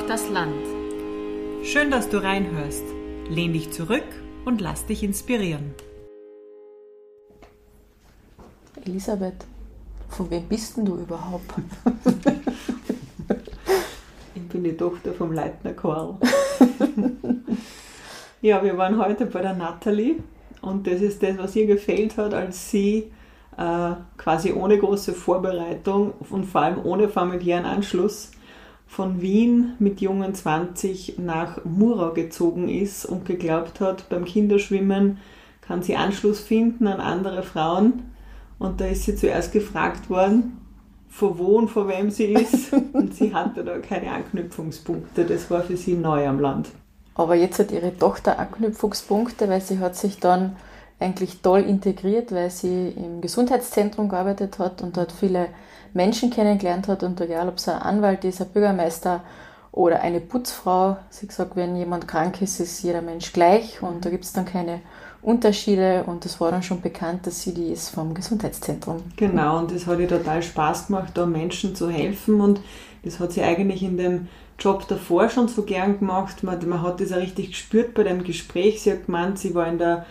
Braucht das Land. Schön, dass du reinhörst. Lehn dich zurück und lass dich inspirieren. Elisabeth, von wem bist denn du überhaupt? ich bin die Tochter vom Leitner Karl. ja, wir waren heute bei der Natalie und das ist das, was ihr gefehlt hat, als sie äh, quasi ohne große Vorbereitung und vor allem ohne familiären Anschluss von Wien mit jungen 20 nach Murau gezogen ist und geglaubt hat, beim Kinderschwimmen kann sie Anschluss finden an andere Frauen. Und da ist sie zuerst gefragt worden, von wo und von wem sie ist. und sie hatte da keine Anknüpfungspunkte. Das war für sie neu am Land. Aber jetzt hat ihre Tochter Anknüpfungspunkte, weil sie hat sich dann eigentlich toll integriert, weil sie im Gesundheitszentrum gearbeitet hat und dort viele Menschen kennengelernt hat und egal ob es ein Anwalt ist, ein Bürgermeister oder eine Putzfrau, sie gesagt, wenn jemand krank ist, ist jeder Mensch gleich und da gibt es dann keine Unterschiede und es war dann schon bekannt, dass sie die ist vom Gesundheitszentrum. Genau, und das hat ihr total Spaß gemacht, da Menschen zu helfen und das hat sie eigentlich in dem Job davor schon so gern gemacht. Man, man hat das auch richtig gespürt bei dem Gespräch. Sie hat gemeint, sie war in der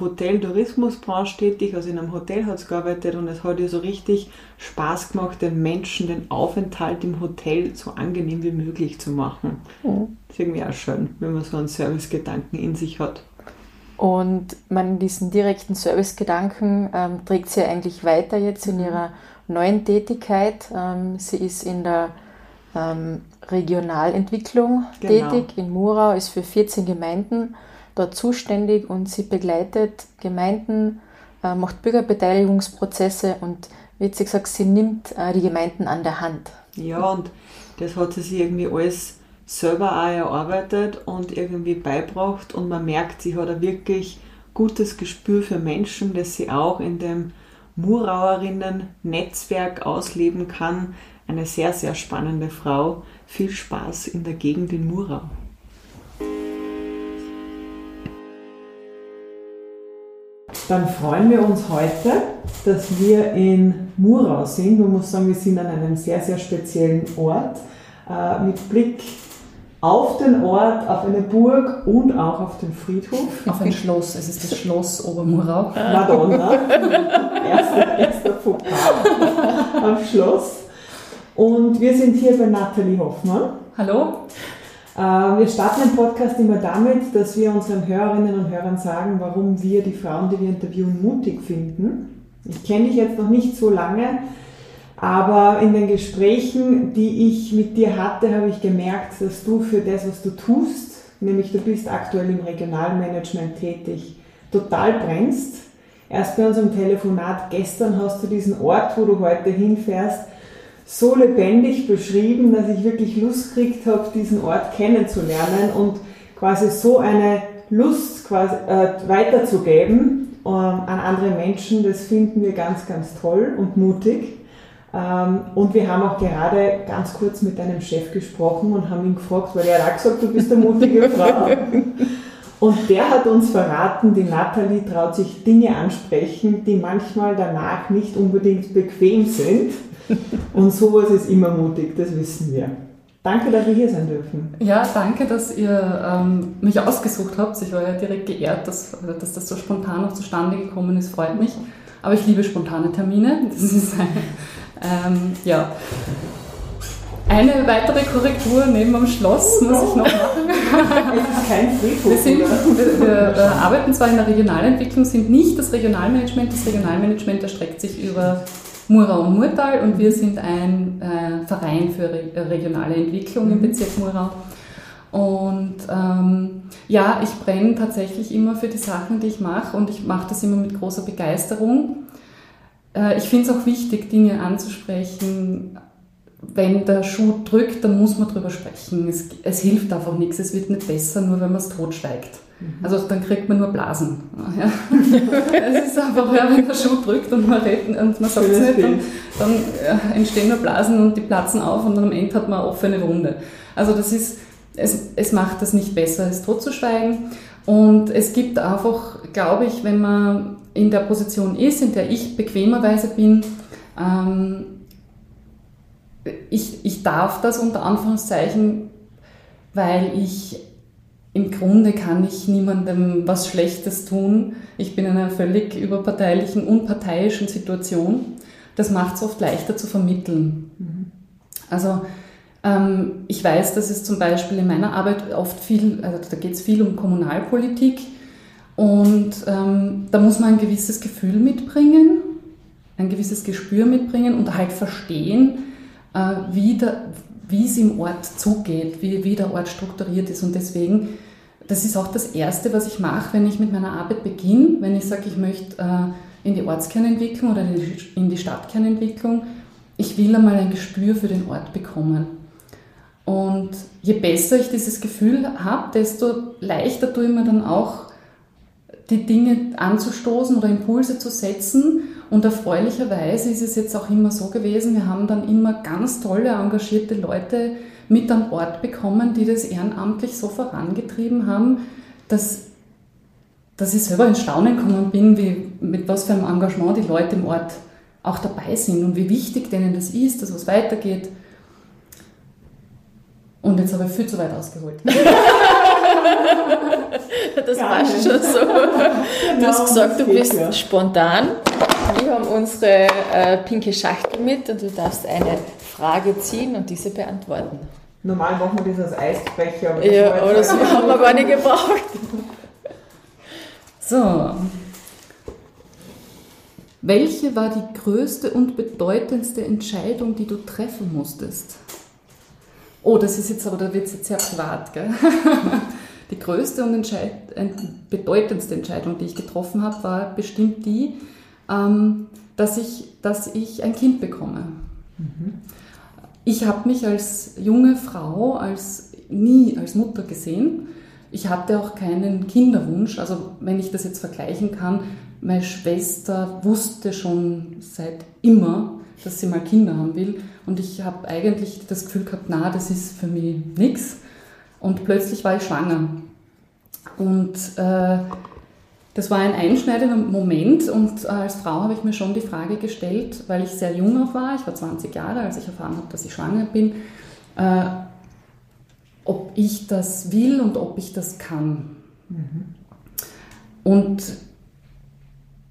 Hotel-Tourismusbranche tätig, also in einem Hotel hat sie gearbeitet und es hat ihr so richtig Spaß gemacht, den Menschen den Aufenthalt im Hotel so angenehm wie möglich zu machen. Mhm. Das ist irgendwie auch schön, wenn man so einen Servicegedanken in sich hat. Und man diesen direkten Servicegedanken ähm, trägt sie eigentlich weiter jetzt in mhm. ihrer neuen Tätigkeit. Ähm, sie ist in der ähm, Regionalentwicklung genau. tätig in Murau, ist für 14 Gemeinden dort zuständig und sie begleitet Gemeinden, äh, macht Bürgerbeteiligungsprozesse und wie sie gesagt, sie nimmt äh, die Gemeinden an der Hand. Ja, und das hat sie sich irgendwie alles selber auch erarbeitet und irgendwie beibracht und man merkt, sie hat ein wirklich gutes Gespür für Menschen, das sie auch in dem Murauerinnen-Netzwerk ausleben kann. Eine sehr, sehr spannende Frau. Viel Spaß in der Gegend in Murau. Dann freuen wir uns heute, dass wir in Murau sind. Man muss sagen, wir sind an einem sehr, sehr speziellen Ort äh, mit Blick auf den Ort, auf eine Burg und auch auf den Friedhof. Auf ein Schloss, es ist das Schloss Obermurau. Madonna, erster, erster Pokal am Schloss. Und wir sind hier bei Nathalie Hoffmann. Hallo. Äh, wir starten den Podcast immer damit, dass wir unseren Hörerinnen und Hörern sagen, warum wir die Frauen, die wir interviewen, mutig finden. Ich kenne dich jetzt noch nicht so lange, aber in den Gesprächen, die ich mit dir hatte, habe ich gemerkt, dass du für das, was du tust, nämlich du bist aktuell im Regionalmanagement tätig, total brennst. Erst bei unserem Telefonat gestern hast du diesen Ort, wo du heute hinfährst, so lebendig beschrieben, dass ich wirklich Lust gekriegt habe, diesen Ort kennenzulernen und quasi so eine Lust quasi, äh, weiterzugeben äh, an andere Menschen, das finden wir ganz, ganz toll und mutig. Ähm, und wir haben auch gerade ganz kurz mit deinem Chef gesprochen und haben ihn gefragt, weil er hat auch gesagt, du bist eine mutige Frau. Und der hat uns verraten, die Nathalie traut sich Dinge ansprechen, die manchmal danach nicht unbedingt bequem sind. Und sowas ist immer mutig, das wissen wir. Danke, dass wir hier sein dürfen. Ja, danke, dass ihr ähm, mich ausgesucht habt. Ich war ja direkt geehrt, dass, dass das so spontan noch zustande gekommen ist, freut mich. Aber ich liebe spontane Termine. Das ist eine, ähm, ja. Eine weitere Korrektur neben dem Schloss muss ich noch machen. Es ist kein Friedhof. Wir, sind, wir, wir, wir arbeiten zwar in der Regionalentwicklung, sind nicht das Regionalmanagement. Das Regionalmanagement erstreckt sich über Murau und Murtal und wir sind ein äh, Verein für re regionale Entwicklung im mhm. Bezirk Murau. Und ähm, ja, ich brenne tatsächlich immer für die Sachen, die ich mache und ich mache das immer mit großer Begeisterung. Äh, ich finde es auch wichtig, Dinge anzusprechen. Wenn der Schuh drückt, dann muss man drüber sprechen. Es, es hilft einfach nichts, es wird nicht besser, nur wenn man es totschweigt. Mhm. Also dann kriegt man nur Blasen. Ja. es ist einfach, ja, wenn der Schuh drückt und man redet und man sagt es nicht, dann, dann ja, entstehen nur Blasen und die platzen auf und dann am Ende hat man eine offene Wunde. Also das ist, es, es macht das nicht besser, es totzuschweigen. Und es gibt einfach, glaube ich, wenn man in der Position ist, in der ich bequemerweise bin, ähm, ich, ich darf das unter Anführungszeichen, weil ich im Grunde kann ich niemandem was Schlechtes tun. Ich bin in einer völlig überparteilichen, unparteiischen Situation. Das macht es oft leichter zu vermitteln. Mhm. Also ähm, ich weiß, dass es zum Beispiel in meiner Arbeit oft viel, also da geht es viel um Kommunalpolitik und ähm, da muss man ein gewisses Gefühl mitbringen, ein gewisses Gespür mitbringen und halt verstehen, äh, wie, der, wie es im Ort zugeht, wie, wie der Ort strukturiert ist. Und deswegen, das ist auch das Erste, was ich mache, wenn ich mit meiner Arbeit beginne, wenn ich sage, ich möchte äh, in die Ortskernentwicklung oder in die Stadtkernentwicklung, ich will einmal ein Gespür für den Ort bekommen. Und je besser ich dieses Gefühl habe, desto leichter tue ich mir dann auch, die Dinge anzustoßen oder Impulse zu setzen. Und erfreulicherweise ist es jetzt auch immer so gewesen, wir haben dann immer ganz tolle, engagierte Leute mit an Bord bekommen, die das ehrenamtlich so vorangetrieben haben, dass, dass ich selber ins Staunen gekommen bin, wie, mit was für einem Engagement die Leute im Ort auch dabei sind und wie wichtig denen das ist, dass was weitergeht. Und jetzt habe ich viel zu weit ausgeholt. das passt schon so. Du hast gesagt, du bist spontan. Wir haben unsere äh, pinke Schachtel mit und du darfst eine Frage ziehen und diese beantworten. Normal machen wir das als Eisbecher. Aber ja, aber das haben wir gar nicht gebraucht. So. Welche war die größte und bedeutendste Entscheidung, die du treffen musstest? Oh, das ist jetzt aber, da wird es jetzt sehr privat, gell? Die größte und entscheid bedeutendste Entscheidung, die ich getroffen habe, war bestimmt die, ähm, dass, ich, dass ich ein Kind bekomme. Mhm. Ich habe mich als junge Frau als nie als Mutter gesehen. Ich hatte auch keinen Kinderwunsch. Also wenn ich das jetzt vergleichen kann, meine Schwester wusste schon seit immer, dass sie mal Kinder haben will. Und ich habe eigentlich das Gefühl gehabt, na, das ist für mich nichts. Und plötzlich war ich schwanger. Und äh, das war ein einschneidender Moment und als Frau habe ich mir schon die Frage gestellt, weil ich sehr jung noch war, ich war 20 Jahre, als ich erfahren habe, dass ich schwanger bin, äh, ob ich das will und ob ich das kann. Mhm. Und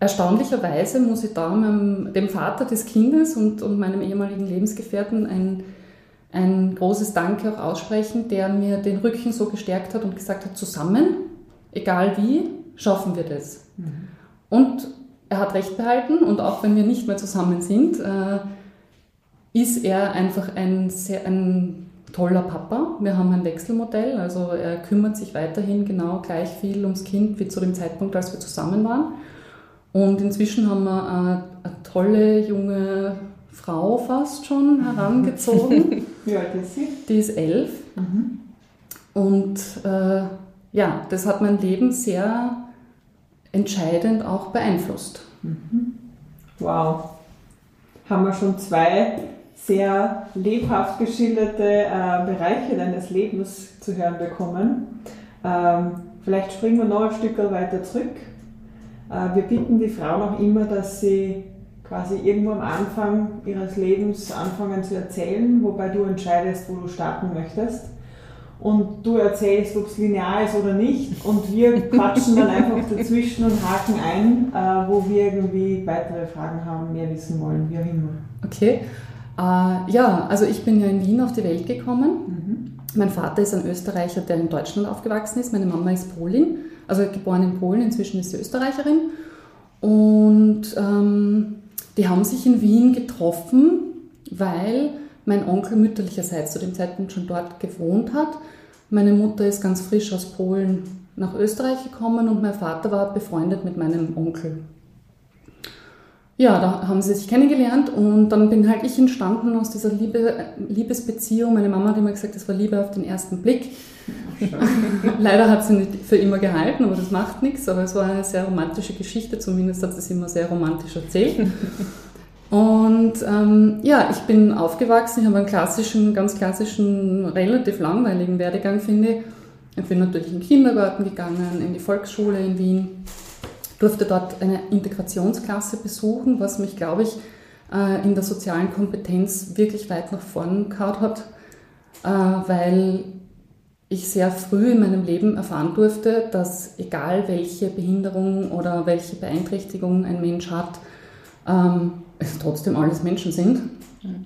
Erstaunlicherweise muss ich da meinem, dem Vater des Kindes und, und meinem ehemaligen Lebensgefährten ein, ein großes Danke auch aussprechen, der mir den Rücken so gestärkt hat und gesagt hat, zusammen, egal wie, schaffen wir das. Mhm. Und er hat recht behalten und auch wenn wir nicht mehr zusammen sind, äh, ist er einfach ein, sehr, ein toller Papa. Wir haben ein Wechselmodell, also er kümmert sich weiterhin genau gleich viel ums Kind wie zu dem Zeitpunkt, als wir zusammen waren. Und inzwischen haben wir eine, eine tolle junge Frau fast schon herangezogen. Wie alt ist sie? Die ist elf. Mhm. Und äh, ja, das hat mein Leben sehr entscheidend auch beeinflusst. Mhm. Wow. Haben wir schon zwei sehr lebhaft geschilderte äh, Bereiche deines Lebens zu hören bekommen. Ähm, vielleicht springen wir noch ein Stück weiter zurück äh, wir bitten die Frauen auch immer, dass sie quasi irgendwo am Anfang ihres Lebens anfangen zu erzählen, wobei du entscheidest, wo du starten möchtest. Und du erzählst, ob es linear ist oder nicht. Und wir quatschen dann einfach dazwischen und haken ein, äh, wo wir irgendwie weitere Fragen haben, mehr wissen wollen, wie auch immer. Okay. Äh, ja, also ich bin ja in Wien auf die Welt gekommen. Mhm. Mein Vater ist ein Österreicher, der in Deutschland aufgewachsen ist. Meine Mama ist Polin also geboren in Polen, inzwischen ist sie Österreicherin. Und ähm, die haben sich in Wien getroffen, weil mein Onkel mütterlicherseits zu dem Zeitpunkt schon dort gewohnt hat. Meine Mutter ist ganz frisch aus Polen nach Österreich gekommen und mein Vater war befreundet mit meinem Onkel. Ja, da haben sie sich kennengelernt und dann bin halt ich entstanden aus dieser Liebe, Liebesbeziehung. Meine Mama hat immer gesagt, das war Liebe auf den ersten Blick. Leider hat sie nicht für immer gehalten, aber das macht nichts. Aber es war eine sehr romantische Geschichte, zumindest hat sie es immer sehr romantisch erzählt. Und ähm, ja, ich bin aufgewachsen, ich habe einen klassischen, ganz klassischen, relativ langweiligen Werdegang, finde ich. Ich bin natürlich in den Kindergarten gegangen, in die Volksschule in Wien, durfte dort eine Integrationsklasse besuchen, was mich, glaube ich, äh, in der sozialen Kompetenz wirklich weit nach vorn gehauen hat, äh, weil ich sehr früh in meinem Leben erfahren durfte, dass egal welche Behinderung oder welche Beeinträchtigung ein Mensch hat, ähm, es trotzdem alles Menschen sind. Mhm.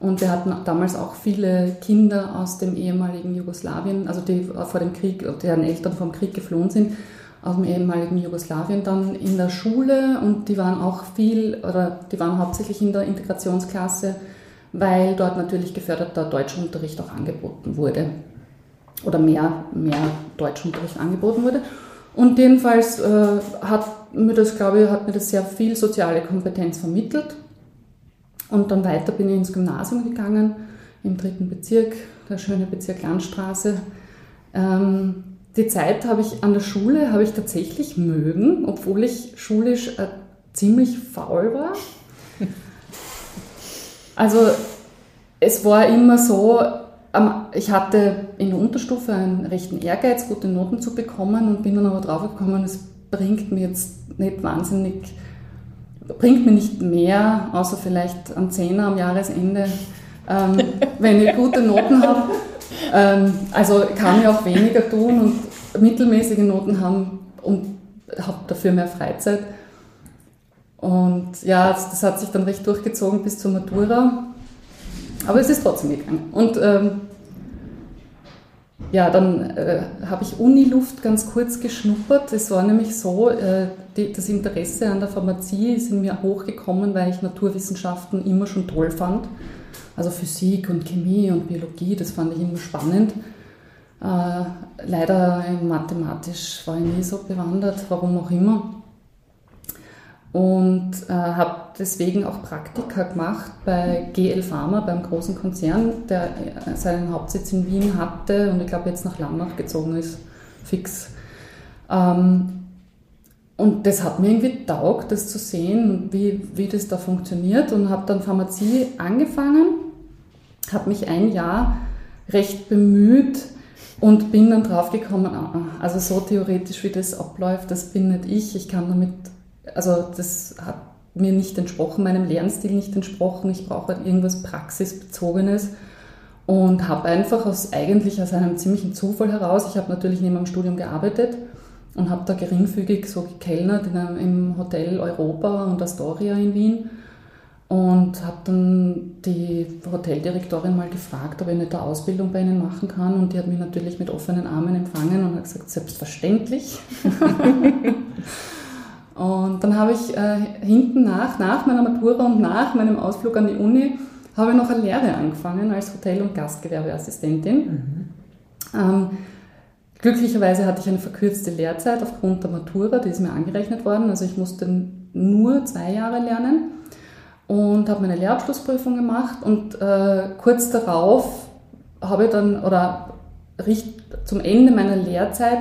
Und wir hatten damals auch viele Kinder aus dem ehemaligen Jugoslawien, also die vor dem Krieg, deren Eltern vom Krieg geflohen sind, aus dem ehemaligen Jugoslawien dann in der Schule und die waren auch viel, oder die waren hauptsächlich in der Integrationsklasse, weil dort natürlich geförderter Deutschunterricht auch angeboten wurde. Oder mehr, mehr Deutschunterricht angeboten wurde. Und jedenfalls äh, hat mir das, glaube ich, hat mir das sehr viel soziale Kompetenz vermittelt. Und dann weiter bin ich ins Gymnasium gegangen, im dritten Bezirk, der schöne Bezirk Landstraße. Ähm, die Zeit habe ich an der Schule, habe ich tatsächlich mögen, obwohl ich schulisch äh, ziemlich faul war. Also es war immer so, ich hatte in der Unterstufe einen rechten Ehrgeiz, gute Noten zu bekommen und bin dann aber draufgekommen, es bringt mir jetzt nicht wahnsinnig bringt mir nicht mehr, außer vielleicht ein Zehner am Jahresende, ähm, wenn ich gute Noten habe. Ähm, also kann ich auch weniger tun und mittelmäßige Noten haben und habe dafür mehr Freizeit. Und ja, das, hat sich dann recht durchgezogen bis zur Matura. Aber es ist trotzdem gegangen. Und ähm, ja, dann äh, habe ich Uniluft ganz kurz geschnuppert. Es war nämlich so, äh, die, das Interesse an der Pharmazie ist in mir hochgekommen, weil ich Naturwissenschaften immer schon toll fand. Also Physik und Chemie und Biologie, das fand ich immer spannend. Äh, leider mathematisch war ich nie so bewandert, warum auch immer und äh, habe deswegen auch Praktika gemacht bei GL Pharma, beim großen Konzern, der äh, seinen Hauptsitz in Wien hatte und ich glaube jetzt nach Lammach gezogen ist, fix. Ähm, und das hat mir irgendwie taugt, das zu sehen, wie, wie das da funktioniert und habe dann Pharmazie angefangen, habe mich ein Jahr recht bemüht und bin dann draufgekommen, ah, also so theoretisch wie das abläuft, das bin nicht ich, ich kann damit also das hat mir nicht entsprochen, meinem Lernstil nicht entsprochen. Ich brauche halt irgendwas Praxisbezogenes und habe einfach aus eigentlich aus einem ziemlichen Zufall heraus, ich habe natürlich neben dem Studium gearbeitet und habe da geringfügig so gekellnert in einem, im Hotel Europa und Astoria in Wien und habe dann die Hoteldirektorin mal gefragt, ob ich nicht eine Ausbildung bei ihnen machen kann und die hat mich natürlich mit offenen Armen empfangen und hat gesagt, selbstverständlich. Und dann habe ich äh, hinten nach, nach meiner Matura und nach meinem Ausflug an die Uni, habe ich noch eine Lehre angefangen als Hotel- und Gastgewerbeassistentin. Mhm. Ähm, glücklicherweise hatte ich eine verkürzte Lehrzeit aufgrund der Matura, die ist mir angerechnet worden. Also ich musste nur zwei Jahre lernen und habe meine Lehrabschlussprüfung gemacht und äh, kurz darauf habe ich dann, oder zum Ende meiner Lehrzeit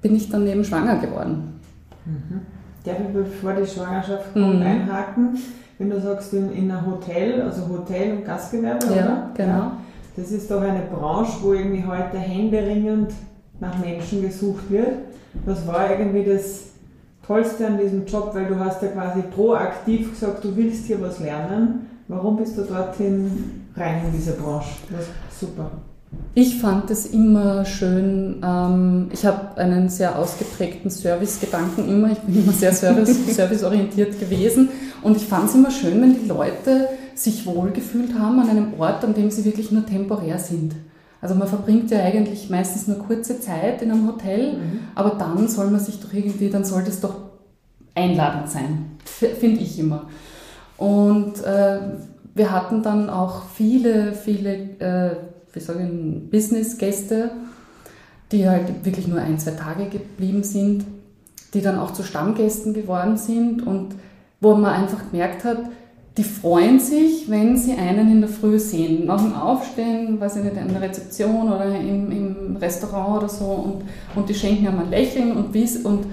bin ich dann eben schwanger geworden. Mhm. Darf ich bevor die Schwangerschaft kommt mhm. einhaken? Wenn du sagst, in, in einem Hotel, also Hotel- und Gastgewerbe, ja, oder? genau. Ja, das ist doch eine Branche, wo irgendwie heute händeringend nach Menschen gesucht wird. Was war irgendwie das Tollste an diesem Job? Weil du hast ja quasi proaktiv gesagt, du willst hier was lernen. Warum bist du dorthin rein in diese Branche? Das super. Ich fand es immer schön. Ähm, ich habe einen sehr ausgeprägten Servicegedanken immer. Ich bin immer sehr service, serviceorientiert gewesen. Und ich fand es immer schön, wenn die Leute sich wohlgefühlt haben an einem Ort, an dem sie wirklich nur temporär sind. Also man verbringt ja eigentlich meistens nur kurze Zeit in einem Hotel, mhm. aber dann soll man sich doch irgendwie, dann soll das doch einladend sein, finde ich immer. Und äh, wir hatten dann auch viele, viele äh, wie sagen, Business-Gäste, die halt wirklich nur ein, zwei Tage geblieben sind, die dann auch zu Stammgästen geworden sind und wo man einfach gemerkt hat, die freuen sich, wenn sie einen in der Früh sehen. Nach dem Aufstehen, weiß ich nicht, in der Rezeption oder im, im Restaurant oder so und, und die schenken einmal Lächeln und, und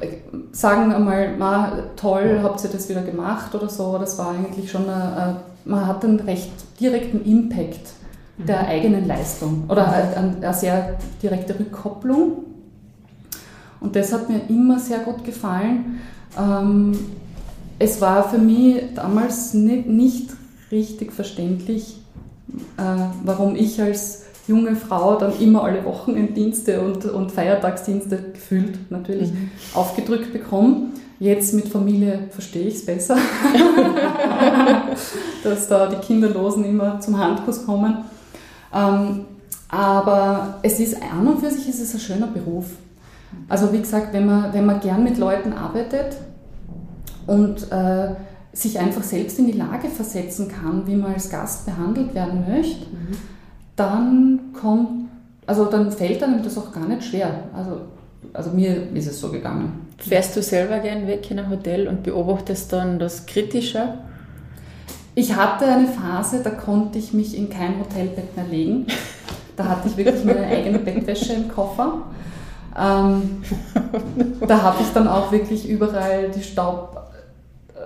äh, sagen einmal, Ma, toll, habt ihr das wieder gemacht oder so. Das war eigentlich schon, eine, man hat einen recht direkten Impact der eigenen Leistung oder eine sehr direkte Rückkopplung. Und das hat mir immer sehr gut gefallen. Ähm, es war für mich damals nicht, nicht richtig verständlich, äh, warum ich als junge Frau dann immer alle Wochenenddienste und, und Feiertagsdienste gefühlt natürlich mhm. aufgedrückt bekomme. Jetzt mit Familie verstehe ich es besser, dass da die Kinderlosen immer zum Handkuss kommen. Ähm, aber es ist an und für sich ist es ein schöner Beruf. Also wie gesagt, wenn man, wenn man gern mit Leuten arbeitet und äh, sich einfach selbst in die Lage versetzen kann, wie man als Gast behandelt werden möchte, mhm. dann kommt, also dann fällt einem das auch gar nicht schwer. Also, also mir ist es so gegangen. Fährst du selber gern weg in ein Hotel und beobachtest dann das Kritische? Ich hatte eine Phase, da konnte ich mich in kein Hotelbett mehr legen. Da hatte ich wirklich meine eigene Bettwäsche im Koffer. Ähm, da habe ich dann auch wirklich überall die Staub,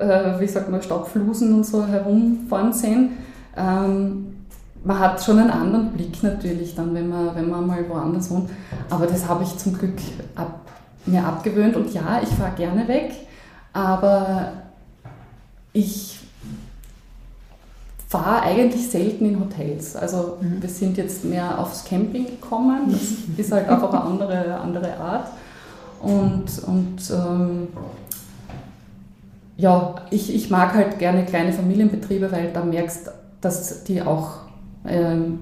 äh, wie sagt man, Staubflusen und so herumfahren sehen. Ähm, man hat schon einen anderen Blick natürlich dann, wenn man, wenn man mal woanders wohnt. Aber das habe ich zum Glück ab, mir abgewöhnt. Und ja, ich fahre gerne weg, aber ich fahre eigentlich selten in Hotels. Also mhm. wir sind jetzt mehr aufs Camping gekommen. Das ist halt einfach eine andere, andere Art. Und, und ähm, ja, ich, ich mag halt gerne kleine Familienbetriebe, weil da merkst, dass die auch ähm,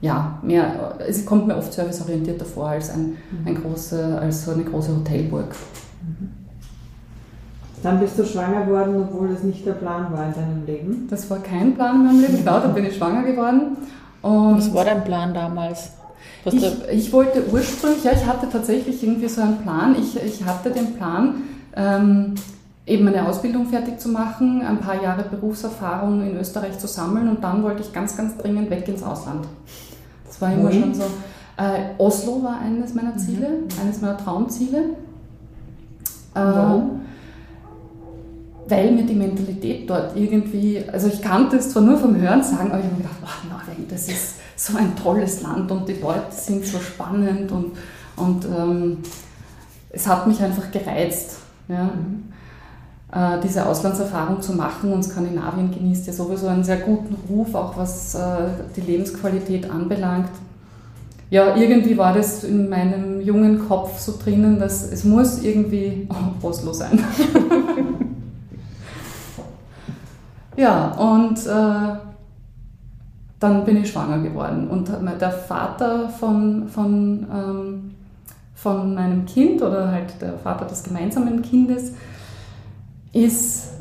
ja, mehr, es kommt mir oft serviceorientierter vor als, ein, mhm. ein große, als so eine große Hotelburg. Mhm. Dann bist du schwanger geworden, obwohl das nicht der Plan war in deinem Leben? Das war kein Plan in meinem Leben, genau, da bin ich schwanger geworden. Und Was war dein Plan damals? Ich, ich, wollte ursprünglich, ja, ich hatte tatsächlich irgendwie so einen Plan. Ich, ich hatte den Plan, ähm, eben eine Ausbildung fertig zu machen, ein paar Jahre Berufserfahrung in Österreich zu sammeln und dann wollte ich ganz, ganz dringend weg ins Ausland. Das war immer mhm. schon so. Äh, Oslo war eines meiner Ziele, mhm. eines meiner Traumziele. Äh, Warum? Weil mir die Mentalität dort irgendwie, also ich kannte es zwar nur vom Hören sagen, aber ich habe mir gedacht, oh, Norwegen, das ist so ein tolles Land und die Leute sind so spannend und, und ähm, es hat mich einfach gereizt, ja, mhm. äh, diese Auslandserfahrung zu machen und Skandinavien genießt ja sowieso einen sehr guten Ruf, auch was äh, die Lebensqualität anbelangt. Ja, irgendwie war das in meinem jungen Kopf so drinnen, dass es muss irgendwie oh, Oslo sein. Ja, und äh, dann bin ich schwanger geworden. Und der Vater von, von, ähm, von meinem Kind oder halt der Vater des gemeinsamen Kindes ist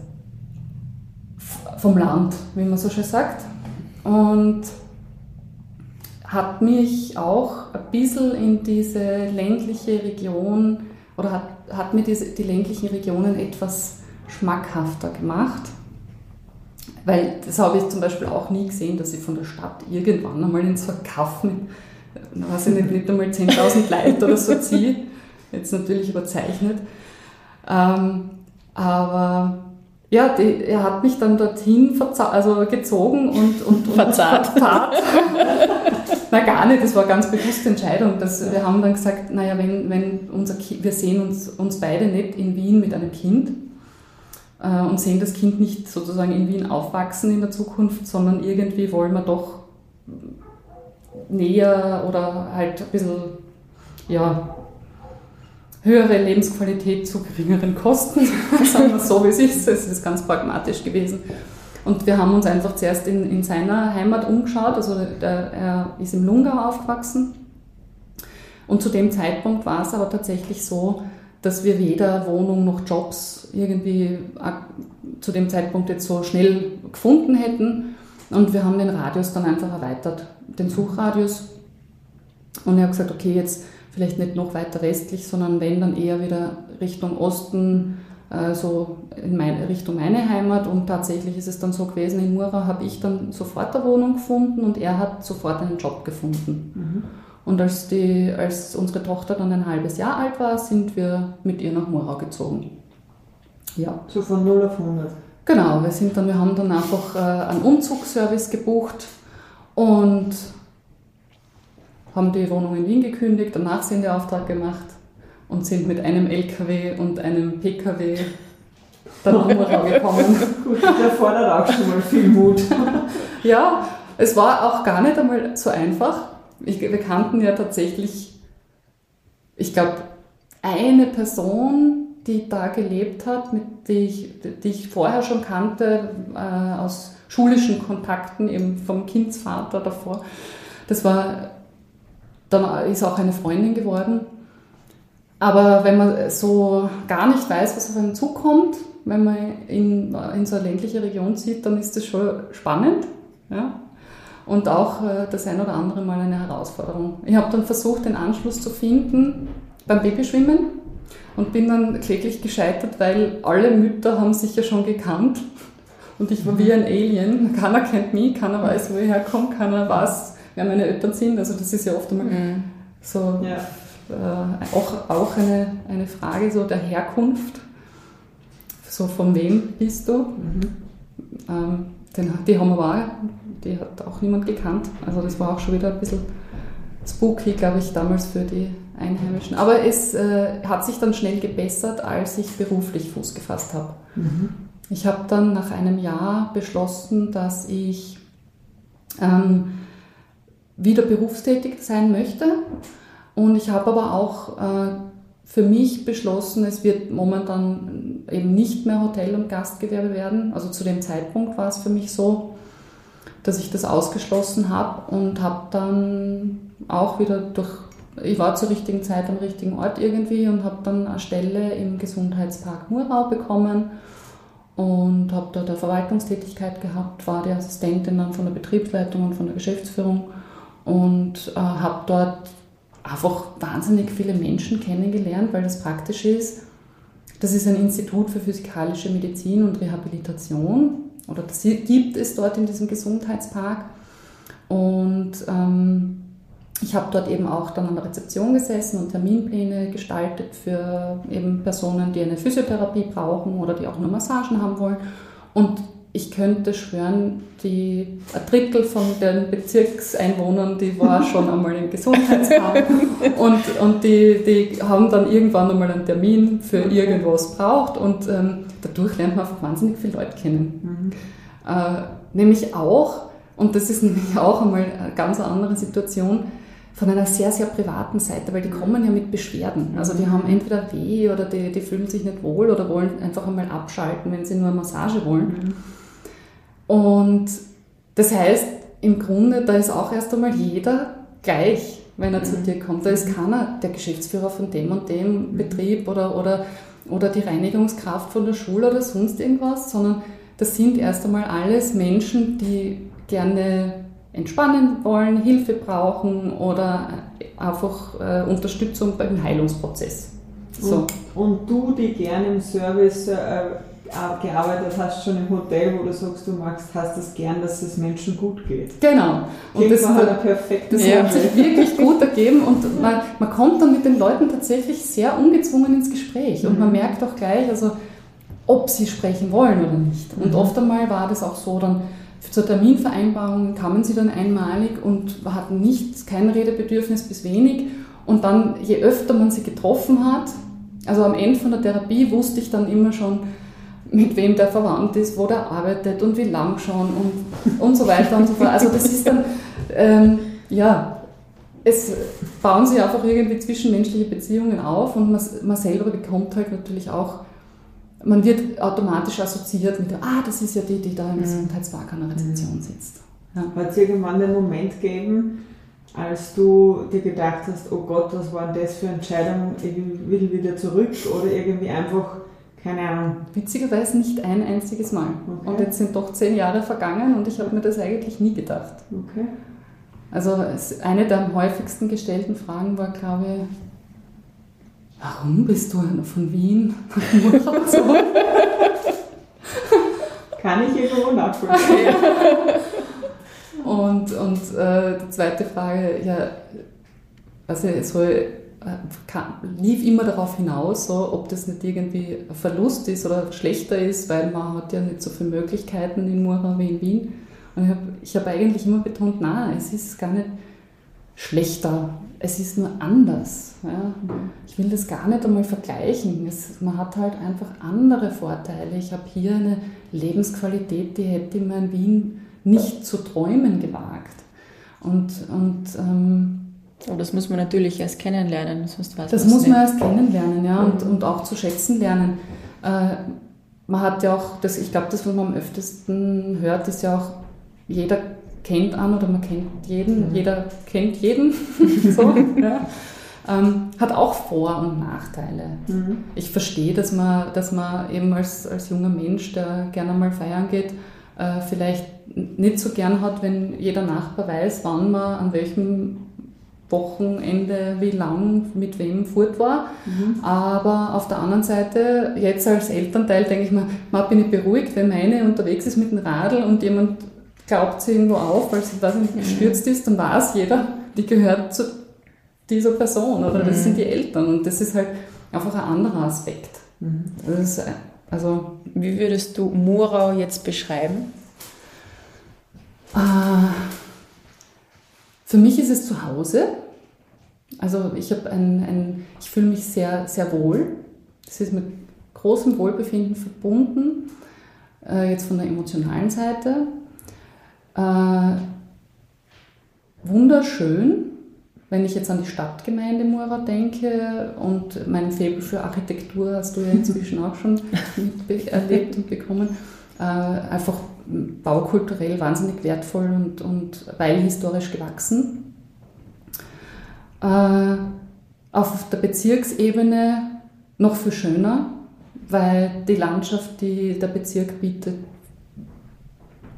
vom Land, wie man so schön sagt. Und hat mich auch ein bisschen in diese ländliche Region oder hat, hat mir diese, die ländlichen Regionen etwas schmackhafter gemacht. Weil das habe ich zum Beispiel auch nie gesehen, dass ich von der Stadt irgendwann einmal in so ein Kaff mit, weiß ich nicht, nicht einmal 10.000 Leute oder so ziehe. Jetzt natürlich überzeichnet. Ähm, aber ja, die, er hat mich dann dorthin also gezogen und, und, und verzahrt. verzahrt. Na gar nicht, das war eine ganz bewusste Entscheidung. Dass wir haben dann gesagt, naja, wenn, wenn unser kind, wir sehen uns, uns beide nicht in Wien mit einem Kind, und sehen das Kind nicht sozusagen in Wien aufwachsen in der Zukunft, sondern irgendwie wollen wir doch näher oder halt ein bisschen ja, höhere Lebensqualität zu geringeren Kosten, sagen wir so, wie es ist. Es ist ganz pragmatisch gewesen. Und wir haben uns einfach zuerst in, in seiner Heimat umgeschaut. Also der, er ist im Lungau aufgewachsen. Und zu dem Zeitpunkt war es aber tatsächlich so, dass wir weder Wohnung noch Jobs irgendwie zu dem Zeitpunkt jetzt so schnell gefunden hätten. Und wir haben den Radius dann einfach erweitert, den Suchradius. Und er hat gesagt, okay, jetzt vielleicht nicht noch weiter westlich, sondern wenn, dann eher wieder Richtung Osten, äh, so in meine, Richtung meine Heimat. Und tatsächlich ist es dann so gewesen, in Mura habe ich dann sofort eine Wohnung gefunden und er hat sofort einen Job gefunden. Mhm. Und als, die, als unsere Tochter dann ein halbes Jahr alt war, sind wir mit ihr nach Murau gezogen. Ja. So von 0 auf 100. Genau, wir, sind dann, wir haben dann einfach äh, einen Umzugsservice gebucht und haben die Wohnung in Wien gekündigt, danach sind Nachsendeauftrag gemacht und sind mit einem LKW und einem PKW dann nach Murau gekommen. Gut, der fordert auch schon mal viel Mut. ja, es war auch gar nicht einmal so einfach. Ich, wir kannten ja tatsächlich, ich glaube, eine Person, die da gelebt hat, mit die ich, die ich vorher schon kannte, äh, aus schulischen Kontakten, eben vom Kindsvater davor. Das war, dann ist auch eine Freundin geworden. Aber wenn man so gar nicht weiß, was auf einen zukommt, wenn man in, in so eine ländliche Region zieht, dann ist das schon spannend. Ja? Und auch äh, das ein oder andere Mal eine Herausforderung. Ich habe dann versucht, den Anschluss zu finden beim Babyschwimmen und bin dann kläglich gescheitert, weil alle Mütter haben sich ja schon gekannt und ich war wie ein Alien. Keiner kennt mich, keiner weiß, wo ich herkomme, keiner weiß, wer meine Eltern sind. Also das ist ja oft einmal mhm. so ja. äh, auch, auch eine, eine Frage so der Herkunft. So von wem bist du? Mhm. Ähm, den, die haben wir auch, die hat auch niemand gekannt. Also das war auch schon wieder ein bisschen spooky, glaube ich, damals für die Einheimischen. Aber es äh, hat sich dann schnell gebessert, als ich beruflich Fuß gefasst habe. Mhm. Ich habe dann nach einem Jahr beschlossen, dass ich ähm, wieder berufstätig sein möchte. Und ich habe aber auch äh, für mich beschlossen, es wird momentan eben nicht mehr Hotel- und Gastgewerbe werden. Also zu dem Zeitpunkt war es für mich so, dass ich das ausgeschlossen habe und habe dann auch wieder durch, ich war zur richtigen Zeit am richtigen Ort irgendwie und habe dann eine Stelle im Gesundheitspark Murau bekommen und habe dort eine Verwaltungstätigkeit gehabt, war die Assistentin dann von der Betriebsleitung und von der Geschäftsführung und äh, habe dort einfach wahnsinnig viele Menschen kennengelernt, weil das praktisch ist. Das ist ein Institut für physikalische Medizin und Rehabilitation oder das gibt es dort in diesem Gesundheitspark und ähm, ich habe dort eben auch dann an der Rezeption gesessen und Terminpläne gestaltet für eben Personen, die eine Physiotherapie brauchen oder die auch nur Massagen haben wollen. Und ich könnte schwören, die, ein Drittel von den Bezirkseinwohnern, die war schon einmal im Gesundheitsamt und, und die, die haben dann irgendwann einmal einen Termin für irgendwas braucht und ähm, dadurch lernt man einfach wahnsinnig viele Leute kennen. Mhm. Äh, nämlich auch, und das ist nämlich auch einmal eine ganz andere Situation, von einer sehr, sehr privaten Seite, weil die kommen ja mit Beschwerden. Also die haben entweder weh oder die, die fühlen sich nicht wohl oder wollen einfach einmal abschalten, wenn sie nur eine Massage wollen. Und das heißt, im Grunde, da ist auch erst einmal jeder gleich, wenn er zu dir kommt. Da ist keiner der Geschäftsführer von dem und dem Betrieb oder, oder, oder die Reinigungskraft von der Schule oder sonst irgendwas, sondern das sind erst einmal alles Menschen, die gerne entspannen wollen, Hilfe brauchen oder einfach äh, Unterstützung beim Heilungsprozess. So. Und, und, du, die gerne im Service äh, gearbeitet hast, schon im Hotel, wo du sagst, du magst, hast es gern, dass es Menschen gut geht. Genau. Und das, war eine perfekte das hat sich wirklich gut ergeben und man, man kommt dann mit den Leuten tatsächlich sehr ungezwungen ins Gespräch und man mhm. merkt auch gleich, also ob sie sprechen wollen oder nicht. Und mhm. oft einmal war das auch so, dann zur Terminvereinbarung kamen sie dann einmalig und hatten nicht, kein Redebedürfnis bis wenig. Und dann, je öfter man sie getroffen hat, also am Ende von der Therapie wusste ich dann immer schon, mit wem der verwandt ist, wo der arbeitet und wie lang schon und, und so weiter und so fort. Also das ist dann, ähm, ja, es bauen sich einfach irgendwie zwischenmenschliche Beziehungen auf und man, man selber bekommt halt natürlich auch man wird automatisch assoziiert mit, ah, das ist ja die, die da im mhm. Gesundheitspark an der Rezeption mhm. sitzt. Ja. Hat es irgendwann den Moment gegeben, als du dir gedacht hast, oh Gott, was war denn das für Entscheidung, ich will wieder zurück oder irgendwie einfach, keine Ahnung. Witzigerweise nicht ein einziges Mal. Okay. Und jetzt sind doch zehn Jahre vergangen und ich habe mir das eigentlich nie gedacht. Okay. Also eine der am häufigsten gestellten Fragen war, glaube ich, warum bist du von Wien nach? Kann ich irgendwo nachvollziehen. und und äh, die zweite Frage, ja, also es soll, äh, kann, lief immer darauf hinaus, so, ob das nicht irgendwie ein Verlust ist oder schlechter ist, weil man hat ja nicht so viele Möglichkeiten in Murau wie in Wien. Und ich habe hab eigentlich immer betont, nein, es ist gar nicht schlechter. Es ist nur anders. Ja. Ich will das gar nicht einmal vergleichen. Es, man hat halt einfach andere Vorteile. Ich habe hier eine Lebensqualität, die hätte man in Wien nicht zu träumen gewagt. Und, und ähm, aber das muss man natürlich erst kennenlernen, sonst weiß Das muss man erst kennenlernen, ja, und, und auch zu schätzen lernen. Äh, man hat ja auch, das, ich glaube, das, was man am öftesten hört, ist ja auch, jeder kennt an oder man kennt jeden, mhm. jeder kennt jeden. so, ja. ähm, hat auch Vor- und Nachteile. Mhm. Ich verstehe, dass man, dass man eben als, als junger Mensch, der gerne mal feiern geht, äh, vielleicht nicht so gern hat, wenn jeder Nachbar weiß, wann man an welchem Wochenende, wie lang, mit wem fort war. Mhm. Aber auf der anderen Seite, jetzt als Elternteil denke ich mir, man bin ich beruhigt, wenn meine unterwegs ist mit dem Radl und jemand glaubt sie irgendwo auf, weil sie weiß nicht gestürzt ist, dann weiß jeder, die gehört zu dieser Person oder das mhm. sind die Eltern. Und das ist halt einfach ein anderer Aspekt. Mhm. Ist, also, Wie würdest du Murau jetzt beschreiben? Äh, für mich ist es zu Hause. Also ich habe ein, ein, ich fühle mich sehr, sehr wohl. Das ist mit großem Wohlbefinden verbunden, äh, jetzt von der emotionalen Seite. Äh, wunderschön, wenn ich jetzt an die Stadtgemeinde Mura denke und mein Faible für Architektur hast du ja inzwischen auch schon erlebt und bekommen. Äh, einfach baukulturell wahnsinnig wertvoll und, und weil historisch gewachsen. Äh, auf der Bezirksebene noch viel schöner, weil die Landschaft, die der Bezirk bietet,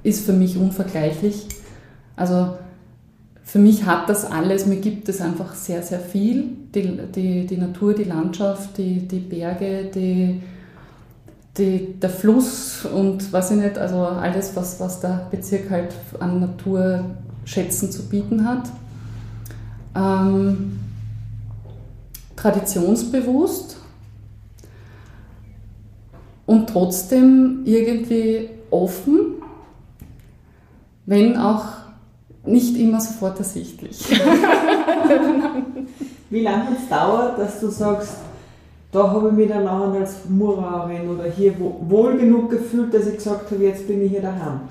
ist für mich unvergleichlich. Also für mich hat das alles, mir gibt es einfach sehr, sehr viel. Die, die, die Natur, die Landschaft, die, die Berge, die, die, der Fluss und was ich nicht, also alles, was, was der Bezirk halt an Naturschätzen zu bieten hat. Ähm, traditionsbewusst und trotzdem irgendwie offen, wenn auch nicht immer sofort ersichtlich. Wie lange hat es dauert, dass du sagst, da habe ich mich dann auch als Murauerin oder hier wohl genug gefühlt, dass ich gesagt habe, jetzt bin ich hier daheim?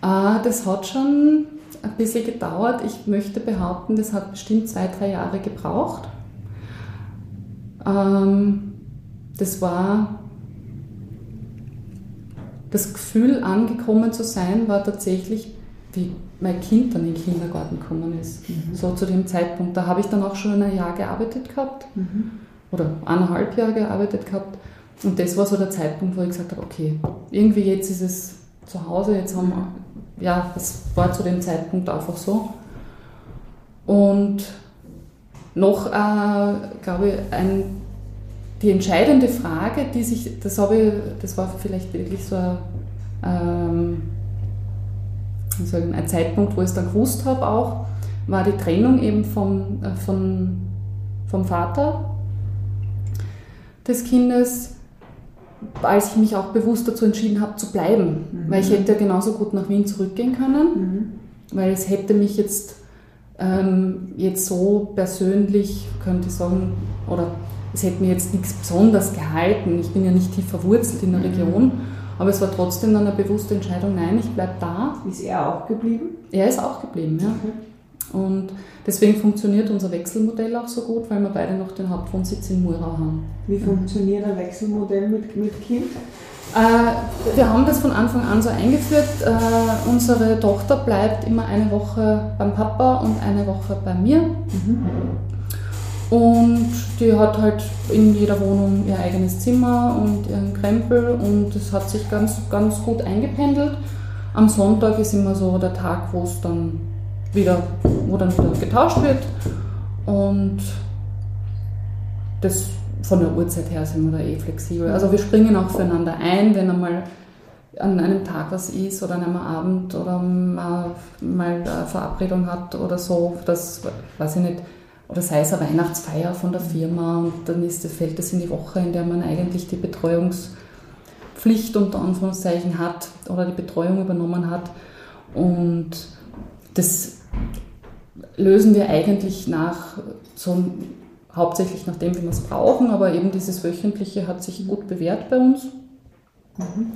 Ah, das hat schon ein bisschen gedauert. Ich möchte behaupten, das hat bestimmt zwei, drei Jahre gebraucht. Ähm, das war das Gefühl, angekommen zu sein, war tatsächlich, wie mein Kind dann in den Kindergarten gekommen ist. Mhm. So zu dem Zeitpunkt. Da habe ich dann auch schon ein Jahr gearbeitet gehabt mhm. oder eineinhalb Jahre gearbeitet gehabt. Und das war so der Zeitpunkt, wo ich gesagt habe, okay, irgendwie jetzt ist es zu Hause, jetzt haben wir, ja, das war zu dem Zeitpunkt einfach so. Und noch, äh, glaube ich, ein, die entscheidende Frage, die sich, das habe ich, das war vielleicht wirklich so ein, ähm, ein Zeitpunkt, wo ich es dann gewusst habe auch, war die Trennung eben vom, äh, von, vom Vater des Kindes, als ich mich auch bewusst dazu entschieden habe zu bleiben. Mhm. Weil ich hätte ja genauso gut nach Wien zurückgehen können, mhm. weil es hätte mich jetzt, ähm, jetzt so persönlich, könnte ich sagen, oder es hätte mir jetzt nichts besonders gehalten. Ich bin ja nicht tief verwurzelt in der mhm. Region. Aber es war trotzdem dann eine bewusste Entscheidung, nein, ich bleibe da. Ist er auch geblieben? Er ist auch geblieben, ja. Okay. Und deswegen funktioniert unser Wechselmodell auch so gut, weil wir beide noch den Hauptwohnsitz in Murau haben. Wie funktioniert ein Wechselmodell mit, mit Kind? Äh, wir haben das von Anfang an so eingeführt. Äh, unsere Tochter bleibt immer eine Woche beim Papa und eine Woche bei mir. Mhm. Und die hat halt in jeder Wohnung ihr eigenes Zimmer und ihren Krempel und es hat sich ganz, ganz gut eingependelt. Am Sonntag ist immer so der Tag, wo es dann wieder, wo dann wieder getauscht wird. Und das von der Uhrzeit her sind wir da eh flexibel. Also wir springen auch füreinander ein, wenn einmal an einem Tag was ist oder an einem Abend oder mal, mal eine Verabredung hat oder so, das weiß ich nicht oder sei es eine Weihnachtsfeier von der Firma und dann ist, fällt das in die Woche, in der man eigentlich die Betreuungspflicht unter Anführungszeichen hat oder die Betreuung übernommen hat. Und das lösen wir eigentlich nach so hauptsächlich nach dem, wie wir es brauchen, aber eben dieses wöchentliche hat sich gut bewährt bei uns. Mhm.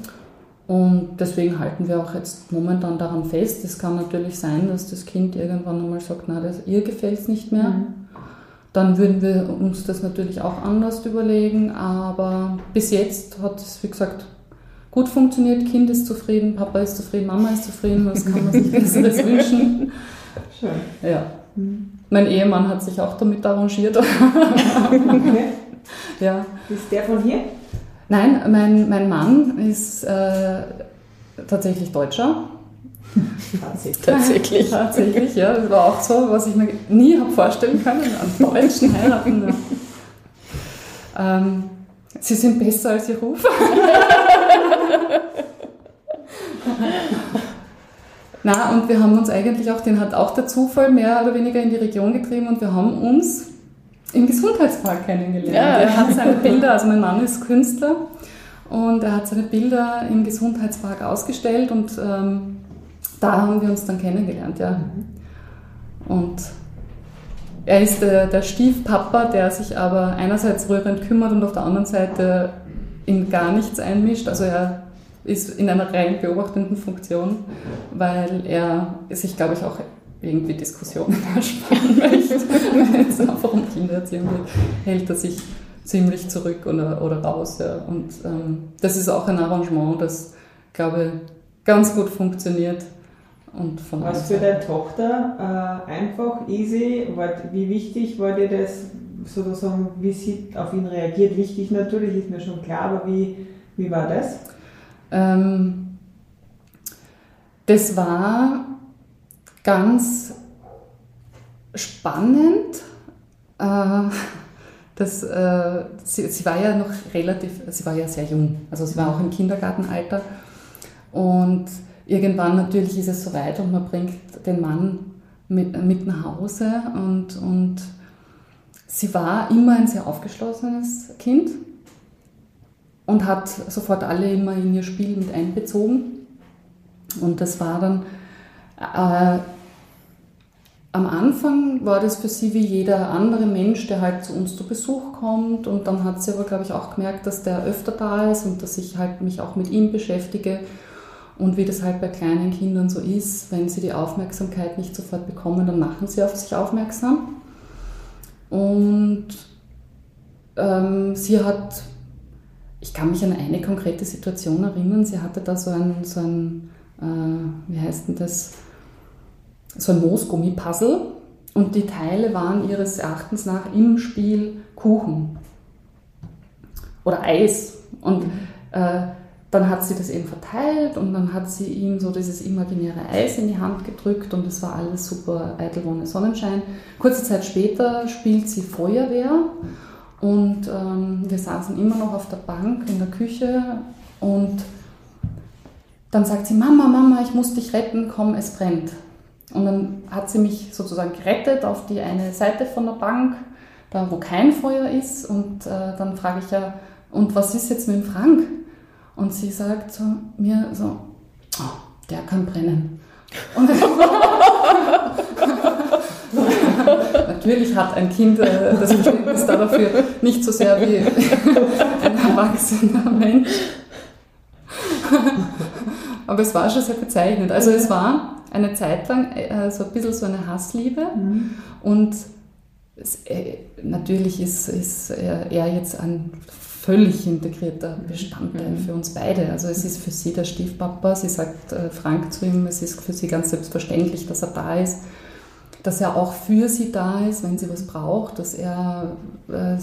Und deswegen halten wir auch jetzt momentan daran fest. Es kann natürlich sein, dass das Kind irgendwann einmal sagt, na, das, ihr gefällt es nicht mehr. Mhm. Dann würden wir uns das natürlich auch anders überlegen. Aber bis jetzt hat es, wie gesagt, gut funktioniert. Kind ist zufrieden, Papa ist zufrieden, Mama ist zufrieden. Was kann man sich Besseres wünschen? Schön. Ja. Mhm. Mein Ehemann hat sich auch damit arrangiert. okay. ja. Ist der von hier? Nein, mein, mein Mann ist äh, tatsächlich Deutscher. Tatsächlich. Tatsächlich, ja. Das war auch so, was ich mir nie habe vorstellen können, an Deutschen heiraten. Ja. Ähm, sie sind besser als ihr Ruf. Na, und wir haben uns eigentlich auch, den hat auch der Zufall mehr oder weniger in die Region getrieben und wir haben uns im Gesundheitspark kennengelernt. Ja. Er hat seine Bilder, also mein Mann ist Künstler und er hat seine Bilder im Gesundheitspark ausgestellt und ähm, da haben wir uns dann kennengelernt, ja. Und er ist der, der Stiefpapa, der sich aber einerseits rührend kümmert und auf der anderen Seite in gar nichts einmischt. Also er ist in einer rein beobachtenden Funktion, weil er sich, glaube ich, auch irgendwie Diskussionen ersparen möchte, wenn es einfach um Kindererziehung geht, hält er sich ziemlich zurück oder, oder raus. Ja. Und ähm, das ist auch ein Arrangement, das, glaube ich, ganz gut funktioniert. Und von Was für deine Tochter äh, einfach, easy, war, wie wichtig war dir das sozusagen, wie sie auf ihn reagiert? Wichtig natürlich, ist mir schon klar, aber wie, wie war das? Ähm, das war ganz spannend. Äh, das, äh, sie, sie, war ja noch relativ, sie war ja sehr jung, also sie war auch im Kindergartenalter. Und irgendwann natürlich ist es soweit und man bringt den Mann mit, mit nach Hause und, und sie war immer ein sehr aufgeschlossenes Kind und hat sofort alle immer in ihr Spiel mit einbezogen. Und das war dann äh, am Anfang war das für sie wie jeder andere Mensch, der halt zu uns zu Besuch kommt. Und dann hat sie aber, glaube ich, auch gemerkt, dass der öfter da ist und dass ich halt mich auch mit ihm beschäftige. Und wie das halt bei kleinen Kindern so ist, wenn sie die Aufmerksamkeit nicht sofort bekommen, dann machen sie auf sich aufmerksam. Und ähm, sie hat, kann mich an eine konkrete Situation erinnern, sie hatte da so ein, so ein äh, wie heißt denn das, so ein Moosgummi-Puzzle und die Teile waren ihres Erachtens nach im Spiel Kuchen oder Eis. Und äh, dann hat sie das eben verteilt und dann hat sie ihm so dieses imaginäre Eis in die Hand gedrückt und es war alles super Eitelwonne Sonnenschein. Kurze Zeit später spielt sie Feuerwehr und ähm, wir saßen immer noch auf der Bank in der Küche und dann sagt sie, Mama, Mama, ich muss dich retten, komm, es brennt. Und dann hat sie mich sozusagen gerettet auf die eine Seite von der Bank, da wo kein Feuer ist. Und äh, dann frage ich ja, und was ist jetzt mit dem Frank? Und sie sagt zu mir so, oh, der kann brennen. Und Natürlich hat ein Kind äh, das Verständnis dafür nicht so sehr wie ein erwachsener Mensch. Aber es war schon sehr bezeichnend. Also es war eine Zeit lang äh, so ein bisschen so eine Hassliebe mhm. und es, äh, natürlich ist, ist er jetzt ein völlig integrierter Bestandteil mhm. für uns beide. Also es ist für sie der Stiefpapa, sie sagt äh, Frank zu ihm, es ist für sie ganz selbstverständlich, dass er da ist, dass er auch für sie da ist, wenn sie was braucht, dass er, äh,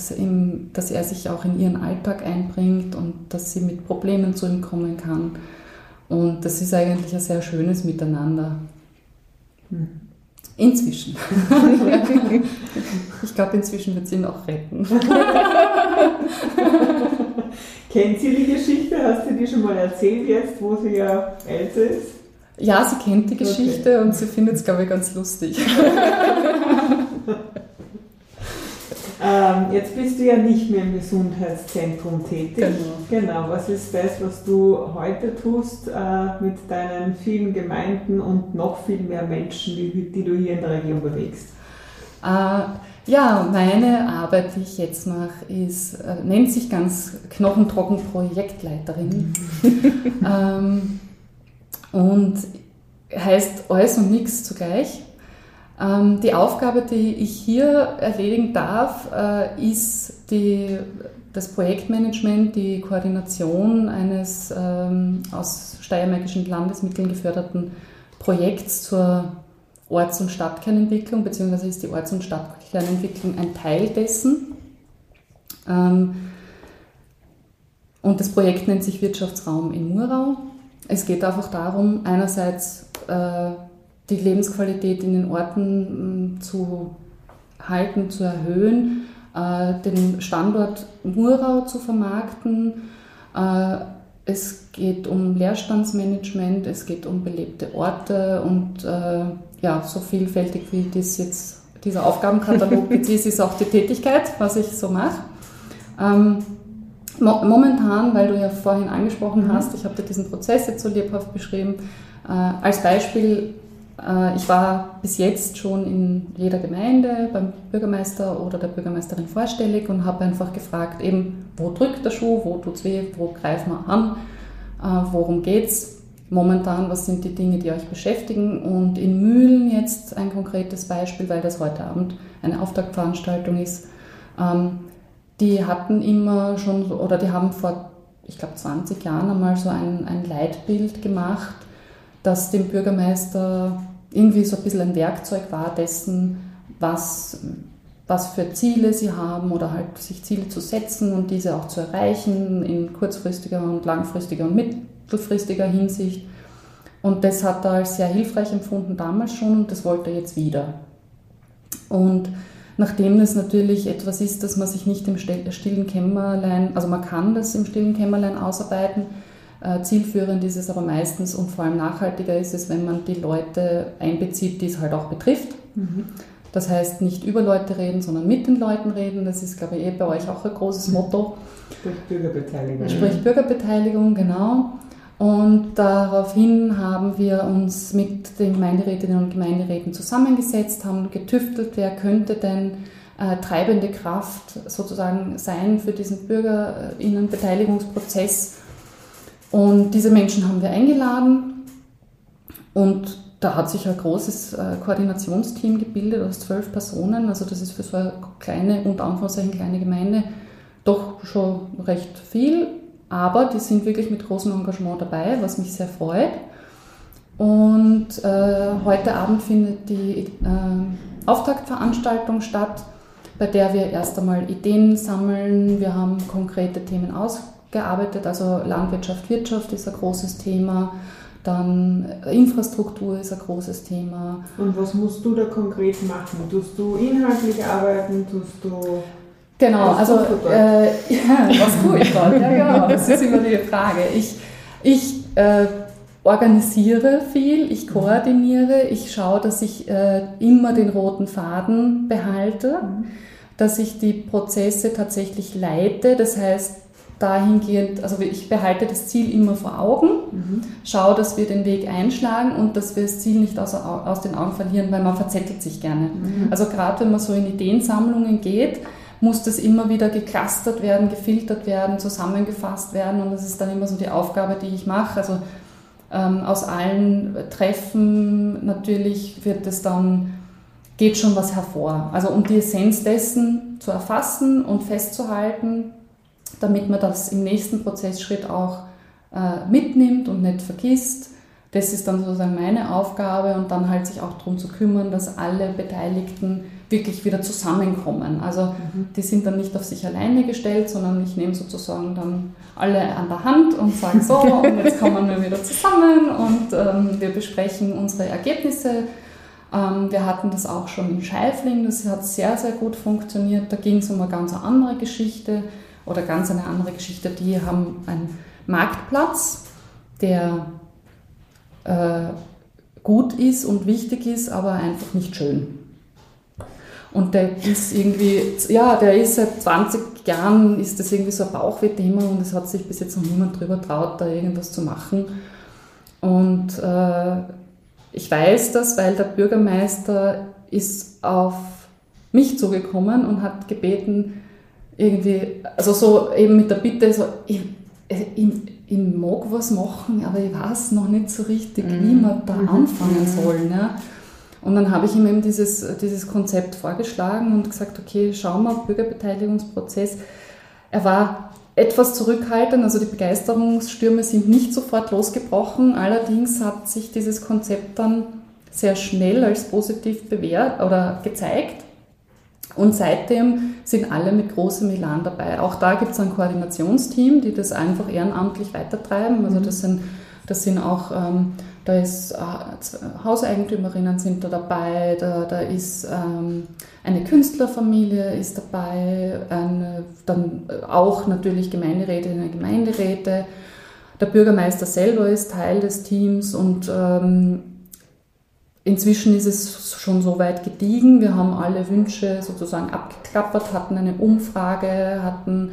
dass er sich auch in ihren Alltag einbringt und dass sie mit Problemen zu ihm kommen kann. Und das ist eigentlich ein sehr schönes Miteinander. Hm. Inzwischen. ich glaube, inzwischen wird sie ihn auch retten. Kennt sie die Geschichte? Hast du die schon mal erzählt jetzt, wo sie ja älter ist? Ja, sie kennt die Geschichte okay. und sie findet es, glaube ich, ganz lustig. Ähm, jetzt bist du ja nicht mehr im Gesundheitszentrum tätig. Genau. Genau. Was ist das, was du heute tust äh, mit deinen vielen Gemeinden und noch viel mehr Menschen, die, die du hier in der Region bewegst? Äh, ja, meine Arbeit, die ich jetzt mache, ist, äh, nennt sich ganz knochentrocken Projektleiterin. ähm, und heißt alles und nichts zugleich. Ähm, die Aufgabe, die ich hier erledigen darf, äh, ist die, das Projektmanagement, die Koordination eines ähm, aus steiermärkischen Landesmitteln geförderten Projekts zur Orts- und Stadtkernentwicklung, beziehungsweise ist die Orts- und Stadtkernentwicklung ein Teil dessen. Ähm, und das Projekt nennt sich Wirtschaftsraum in Murau. Es geht einfach darum, einerseits äh, die Lebensqualität in den Orten mm, zu halten, zu erhöhen, äh, den Standort Murau zu vermarkten. Äh, es geht um Leerstandsmanagement, es geht um belebte Orte und äh, ja, so vielfältig wie das jetzt dieser Aufgabenkatalog ist, ist auch die Tätigkeit, was ich so mache. Ähm, momentan, weil du ja vorhin angesprochen mhm. hast, ich habe dir diesen Prozess jetzt so lebhaft beschrieben, äh, als Beispiel äh, ich war bis jetzt schon in jeder Gemeinde beim Bürgermeister oder der Bürgermeisterin vorstellig und habe einfach gefragt, eben, wo drückt der Schuh, wo tut es weh, wo greifen wir an, äh, worum geht es momentan, was sind die Dinge, die euch beschäftigen. Und in Mühlen jetzt ein konkretes Beispiel, weil das heute Abend eine Auftaktveranstaltung ist. Ähm, die hatten immer schon, oder die haben vor, ich glaube, 20 Jahren einmal so ein, ein Leitbild gemacht, das dem Bürgermeister irgendwie so ein bisschen ein Werkzeug war dessen, was, was für Ziele sie haben oder halt sich Ziele zu setzen und diese auch zu erreichen in kurzfristiger und langfristiger und mittelfristiger Hinsicht. Und das hat er als sehr hilfreich empfunden damals schon und das wollte er jetzt wieder. Und nachdem das natürlich etwas ist, dass man sich nicht im stillen Kämmerlein, also man kann das im stillen Kämmerlein ausarbeiten, äh, zielführend ist es aber meistens und vor allem nachhaltiger ist es, wenn man die Leute einbezieht, die es halt auch betrifft. Mhm. Das heißt, nicht über Leute reden, sondern mit den Leuten reden. Das ist, glaube ich, eh bei euch auch ein großes Motto. Sprich Bürgerbeteiligung. Sprich Bürgerbeteiligung, genau. Und daraufhin haben wir uns mit den Gemeinderätinnen und Gemeinderäten zusammengesetzt, haben getüftelt, wer könnte denn äh, treibende Kraft sozusagen sein für diesen Bürgerinnenbeteiligungsprozess und diese Menschen haben wir eingeladen und da hat sich ein großes äh, Koordinationsteam gebildet aus zwölf Personen. Also das ist für so eine kleine, unter Anführungszeichen kleine Gemeinde doch schon recht viel. Aber die sind wirklich mit großem Engagement dabei, was mich sehr freut. Und äh, heute Abend findet die äh, Auftaktveranstaltung statt, bei der wir erst einmal Ideen sammeln. Wir haben konkrete Themen ausgearbeitet gearbeitet. Also Landwirtschaft, Wirtschaft ist ein großes Thema. Dann Infrastruktur ist ein großes Thema. Und was musst du da konkret machen? Tust du inhaltlich arbeiten? Tust du. Genau, also äh, ja, was tue ich dort? Ja, genau, das ist immer die Frage. Ich, ich äh, organisiere viel, ich koordiniere, ich schaue, dass ich äh, immer den roten Faden behalte, mhm. dass ich die Prozesse tatsächlich leite. Das heißt, dahingehend, also ich behalte das Ziel immer vor Augen, mhm. schaue, dass wir den Weg einschlagen und dass wir das Ziel nicht aus, aus den Augen verlieren, weil man verzettelt sich gerne. Mhm. Also gerade wenn man so in Ideensammlungen geht, muss das immer wieder geclustert werden, gefiltert werden, zusammengefasst werden und das ist dann immer so die Aufgabe, die ich mache. Also ähm, aus allen Treffen natürlich wird es dann geht schon was hervor. Also um die Essenz dessen zu erfassen und festzuhalten, damit man das im nächsten Prozessschritt auch äh, mitnimmt und nicht vergisst. Das ist dann sozusagen meine Aufgabe und dann halt sich auch darum zu kümmern, dass alle Beteiligten wirklich wieder zusammenkommen. Also mhm. die sind dann nicht auf sich alleine gestellt, sondern ich nehme sozusagen dann alle an der Hand und sage so, und jetzt kommen wir wieder zusammen und ähm, wir besprechen unsere Ergebnisse. Ähm, wir hatten das auch schon in Scheifling, das hat sehr, sehr gut funktioniert. Da ging es um eine ganz andere Geschichte oder ganz eine andere Geschichte. Die haben einen Marktplatz, der äh, gut ist und wichtig ist, aber einfach nicht schön. Und der ist irgendwie, ja, der ist seit 20 Jahren, ist das irgendwie so ein Bauchweh-Thema und es hat sich bis jetzt noch niemand drüber traut, da irgendwas zu machen. Und äh, ich weiß das, weil der Bürgermeister ist auf mich zugekommen und hat gebeten, irgendwie, also so eben mit der Bitte, so, ich, ich, ich mag was machen, aber ich weiß noch nicht so richtig, wie mhm. man da mhm. anfangen mhm. soll. Ne? Und dann habe ich ihm eben dieses, dieses Konzept vorgeschlagen und gesagt, okay, schauen wir, Bürgerbeteiligungsprozess. Er war etwas zurückhaltend, also die Begeisterungsstürme sind nicht sofort losgebrochen. Allerdings hat sich dieses Konzept dann sehr schnell als positiv bewährt oder gezeigt. Und seitdem sind alle mit großem Elan dabei. Auch da gibt es ein Koordinationsteam, die das einfach ehrenamtlich weitertreiben. Also das sind, das sind auch, ähm, da ist äh, Hauseigentümerinnen sind da dabei, da, da ist ähm, eine Künstlerfamilie ist dabei, eine, dann auch natürlich Gemeinderätinnen und Gemeinderäte. Der Bürgermeister selber ist Teil des Teams und ähm, Inzwischen ist es schon so weit gediegen. Wir haben alle Wünsche sozusagen abgeklappert, hatten eine Umfrage, hatten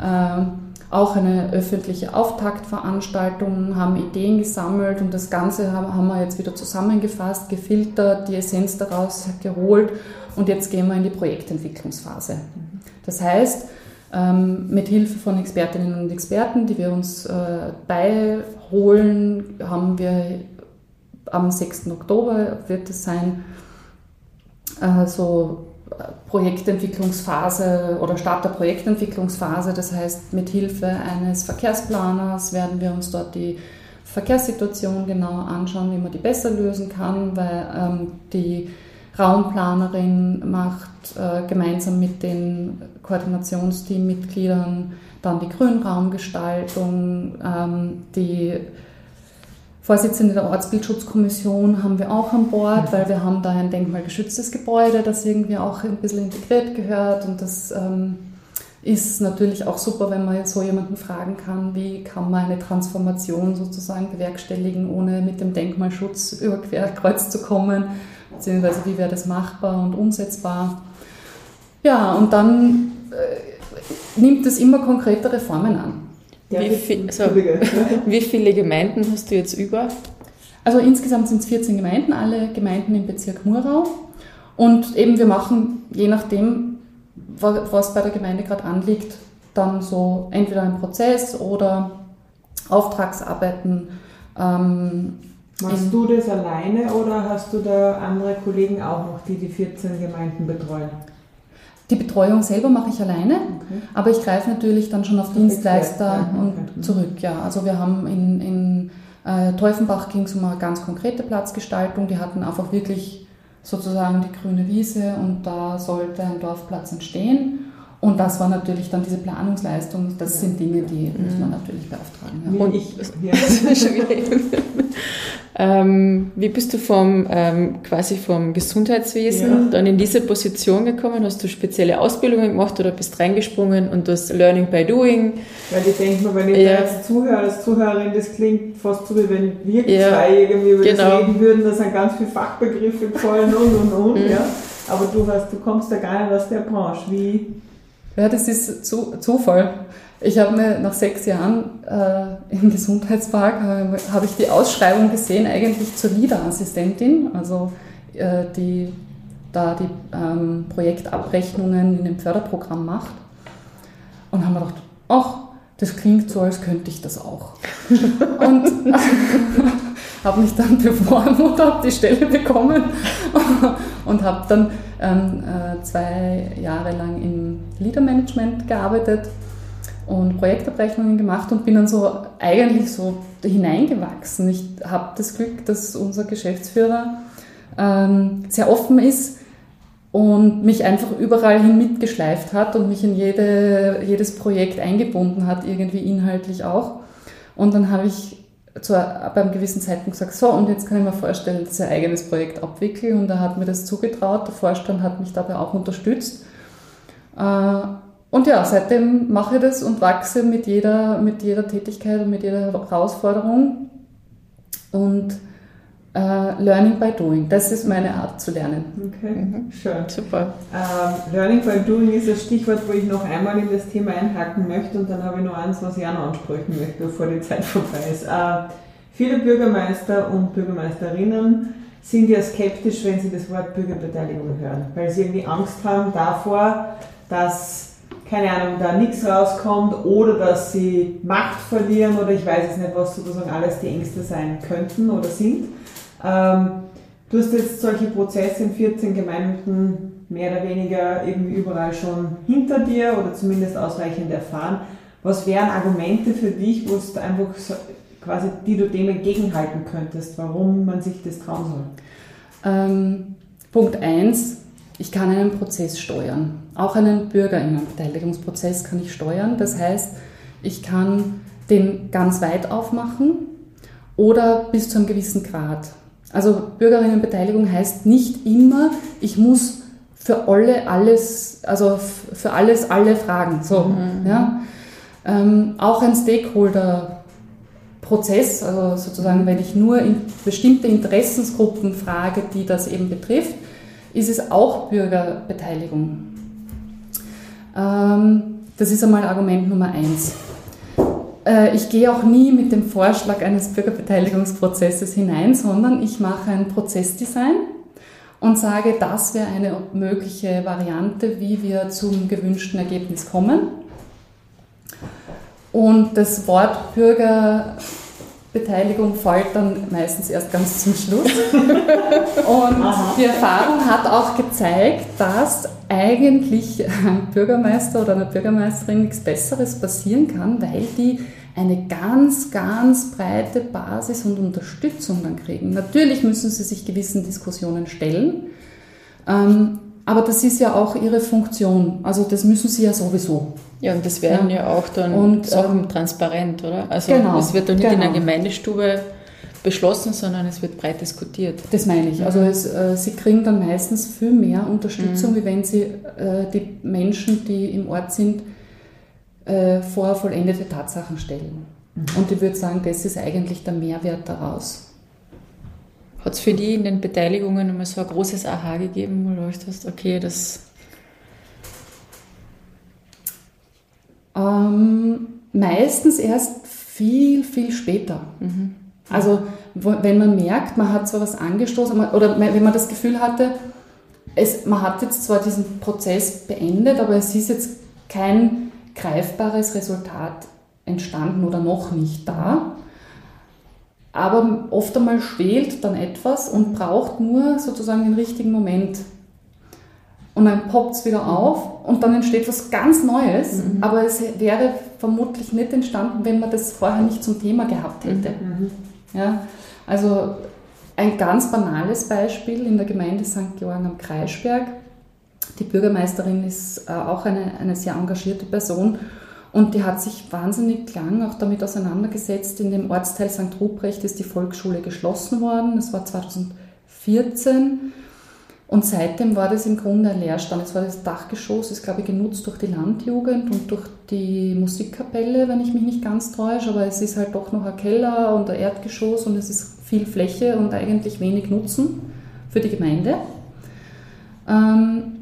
äh, auch eine öffentliche Auftaktveranstaltung, haben Ideen gesammelt und das Ganze haben, wir jetzt wieder zusammengefasst, gefiltert, die Essenz daraus geholt und jetzt gehen wir in die Projektentwicklungsphase. Das heißt, ähm, mit Hilfe von Expertinnen und Experten, die wir uns äh, beiholen, haben wir am 6. Oktober wird es sein, äh, so Projektentwicklungsphase oder Start der Projektentwicklungsphase. Das heißt, mit Hilfe eines Verkehrsplaners werden wir uns dort die Verkehrssituation genauer anschauen, wie man die besser lösen kann, weil ähm, die Raumplanerin macht äh, gemeinsam mit den Koordinationsteammitgliedern dann die Grünraumgestaltung, ähm, die Vorsitzende der Ortsbildschutzkommission haben wir auch an Bord, weil wir haben da ein denkmalgeschütztes Gebäude, das irgendwie auch ein bisschen integriert gehört und das ähm, ist natürlich auch super, wenn man jetzt so jemanden fragen kann, wie kann man eine Transformation sozusagen bewerkstelligen, ohne mit dem Denkmalschutz über Querkreuz zu kommen, beziehungsweise wie wäre das machbar und umsetzbar. Ja, und dann äh, nimmt es immer konkretere Formen an. Ja, wie, viel, so, wie viele Gemeinden hast du jetzt über? Also insgesamt sind es 14 Gemeinden, alle Gemeinden im Bezirk Murau. Und eben wir machen, je nachdem, was bei der Gemeinde gerade anliegt, dann so entweder einen Prozess oder Auftragsarbeiten. Ähm, Machst du das alleine oder hast du da andere Kollegen auch noch, die die 14 Gemeinden betreuen? Die Betreuung selber mache ich alleine, okay. aber ich greife natürlich dann schon auf Dienstleister und okay. zurück. Ja, also wir haben in, in äh, Teufenbach ging es um eine ganz konkrete Platzgestaltung. Die hatten einfach wirklich sozusagen die grüne Wiese und da sollte ein Dorfplatz entstehen. Und das war natürlich dann diese Planungsleistung. Das ja. sind Dinge, die mhm. muss man natürlich beauftragen. Ja. Und ich, ja. Ähm, wie bist du vom, ähm, quasi vom Gesundheitswesen ja. dann in diese Position gekommen? Hast du spezielle Ausbildungen gemacht oder bist reingesprungen und das Learning by Doing? Weil ich denke mal, wenn ich ja. da jetzt zuhöre als Zuhörerin, das klingt fast so, wie wenn wir ja. zwei irgendwie über genau. das reden würden, da sind ganz viele Fachbegriffe gefallen und und und. Mhm. Ja. Aber du, hast, du kommst ja gar nicht aus der Branche. Wie? Ja, das ist zu, Zufall. Ich habe mir nach sechs Jahren äh, im Gesundheitspark äh, habe ich die Ausschreibung gesehen, eigentlich zur Leader-Assistentin, also äh, die da die ähm, Projektabrechnungen in dem Förderprogramm macht. Und haben mir gedacht, ach, das klingt so, als könnte ich das auch. und habe mich dann beworben und habe die Stelle bekommen und habe dann ähm, äh, zwei Jahre lang im Leader-Management gearbeitet und Projektabrechnungen gemacht und bin dann so eigentlich so hineingewachsen. Ich habe das Glück, dass unser Geschäftsführer ähm, sehr offen ist und mich einfach überall hin mitgeschleift hat und mich in jede, jedes Projekt eingebunden hat, irgendwie inhaltlich auch. Und dann habe ich zu, beim gewissen Zeitpunkt gesagt, so, und jetzt kann ich mir vorstellen, dass ich ein eigenes Projekt abwickle. Und er hat mir das zugetraut. Der Vorstand hat mich dabei auch unterstützt. Äh, und ja, seitdem mache ich das und wachse mit jeder, mit jeder Tätigkeit und mit jeder Herausforderung. Und äh, Learning by Doing. Das ist meine Art zu lernen. Okay, mhm. schön. Super. Ähm, Learning by Doing ist das Stichwort, wo ich noch einmal in das Thema einhaken möchte und dann habe ich noch eins, was ich auch noch ansprechen möchte, bevor die Zeit vorbei ist. Äh, viele Bürgermeister und Bürgermeisterinnen sind ja skeptisch, wenn sie das Wort Bürgerbeteiligung hören, weil sie irgendwie Angst haben davor, dass keine Ahnung, da nichts rauskommt oder dass sie Macht verlieren oder ich weiß es nicht, was sozusagen alles die Ängste sein könnten oder sind. Ähm, du hast jetzt solche Prozesse in 14 Gemeinden mehr oder weniger irgendwie überall schon hinter dir oder zumindest ausreichend erfahren. Was wären Argumente für dich, wo es einfach quasi, die du dem entgegenhalten könntest, warum man sich das trauen soll? Ähm, Punkt 1, ich kann einen Prozess steuern. Auch einen Bürgerinnenbeteiligungsprozess kann ich steuern. Das heißt, ich kann den ganz weit aufmachen oder bis zu einem gewissen Grad. Also Bürgerinnenbeteiligung heißt nicht immer, ich muss für alle alles, also für alles alle Fragen. So, mhm. ja. Ähm, auch ein Stakeholder-Prozess, also sozusagen, wenn ich nur in bestimmte Interessensgruppen frage, die das eben betrifft, ist es auch Bürgerbeteiligung. Ähm, das ist einmal Argument Nummer eins. Äh, ich gehe auch nie mit dem Vorschlag eines Bürgerbeteiligungsprozesses hinein, sondern ich mache ein Prozessdesign und sage, das wäre eine mögliche Variante, wie wir zum gewünschten Ergebnis kommen. Und das Wort Bürger Beteiligung fällt dann meistens erst ganz zum Schluss. Und Aha. die Erfahrung hat auch gezeigt, dass eigentlich einem Bürgermeister oder einer Bürgermeisterin nichts Besseres passieren kann, weil die eine ganz, ganz breite Basis und Unterstützung dann kriegen. Natürlich müssen sie sich gewissen Diskussionen stellen, ähm, aber das ist ja auch ihre Funktion. Also das müssen sie ja sowieso. Ja, und das werden ja, ja auch dann und, Sachen ähm, transparent, oder? Also genau, es wird dann nicht genau. in der genau. Gemeindestube beschlossen, sondern es wird breit diskutiert. Das meine ich. Also es, äh, sie kriegen dann meistens viel mehr Unterstützung, mhm. wie wenn sie äh, die Menschen, die im Ort sind, äh, vor vollendete Tatsachen stellen. Mhm. Und ich würde sagen, das ist eigentlich der Mehrwert daraus. Hat es für die in den Beteiligungen immer so ein großes Aha gegeben, wo du dachtest, okay, das Ähm, meistens erst viel, viel später. Mhm. Also wenn man merkt, man hat so was angestoßen oder wenn man das Gefühl hatte, es, man hat jetzt zwar diesen Prozess beendet, aber es ist jetzt kein greifbares Resultat entstanden oder noch nicht da. Aber oft einmal schwelt dann etwas und braucht nur sozusagen den richtigen Moment und dann poppt es wieder auf und dann entsteht was ganz Neues, mhm. aber es wäre vermutlich nicht entstanden, wenn man das vorher nicht zum Thema gehabt hätte. Mhm. Ja, also ein ganz banales Beispiel in der Gemeinde St. Georgen am Kreisberg. Die Bürgermeisterin ist äh, auch eine, eine sehr engagierte Person und die hat sich wahnsinnig lang auch damit auseinandergesetzt. In dem Ortsteil St. Ruprecht ist die Volksschule geschlossen worden. Das war 2014. Und seitdem war das im Grunde ein Leerstand. Es war das Dachgeschoss, ist glaube ich genutzt durch die Landjugend und durch die Musikkapelle, wenn ich mich nicht ganz täusche, aber es ist halt doch noch ein Keller und ein Erdgeschoss und es ist viel Fläche und eigentlich wenig Nutzen für die Gemeinde. Ähm,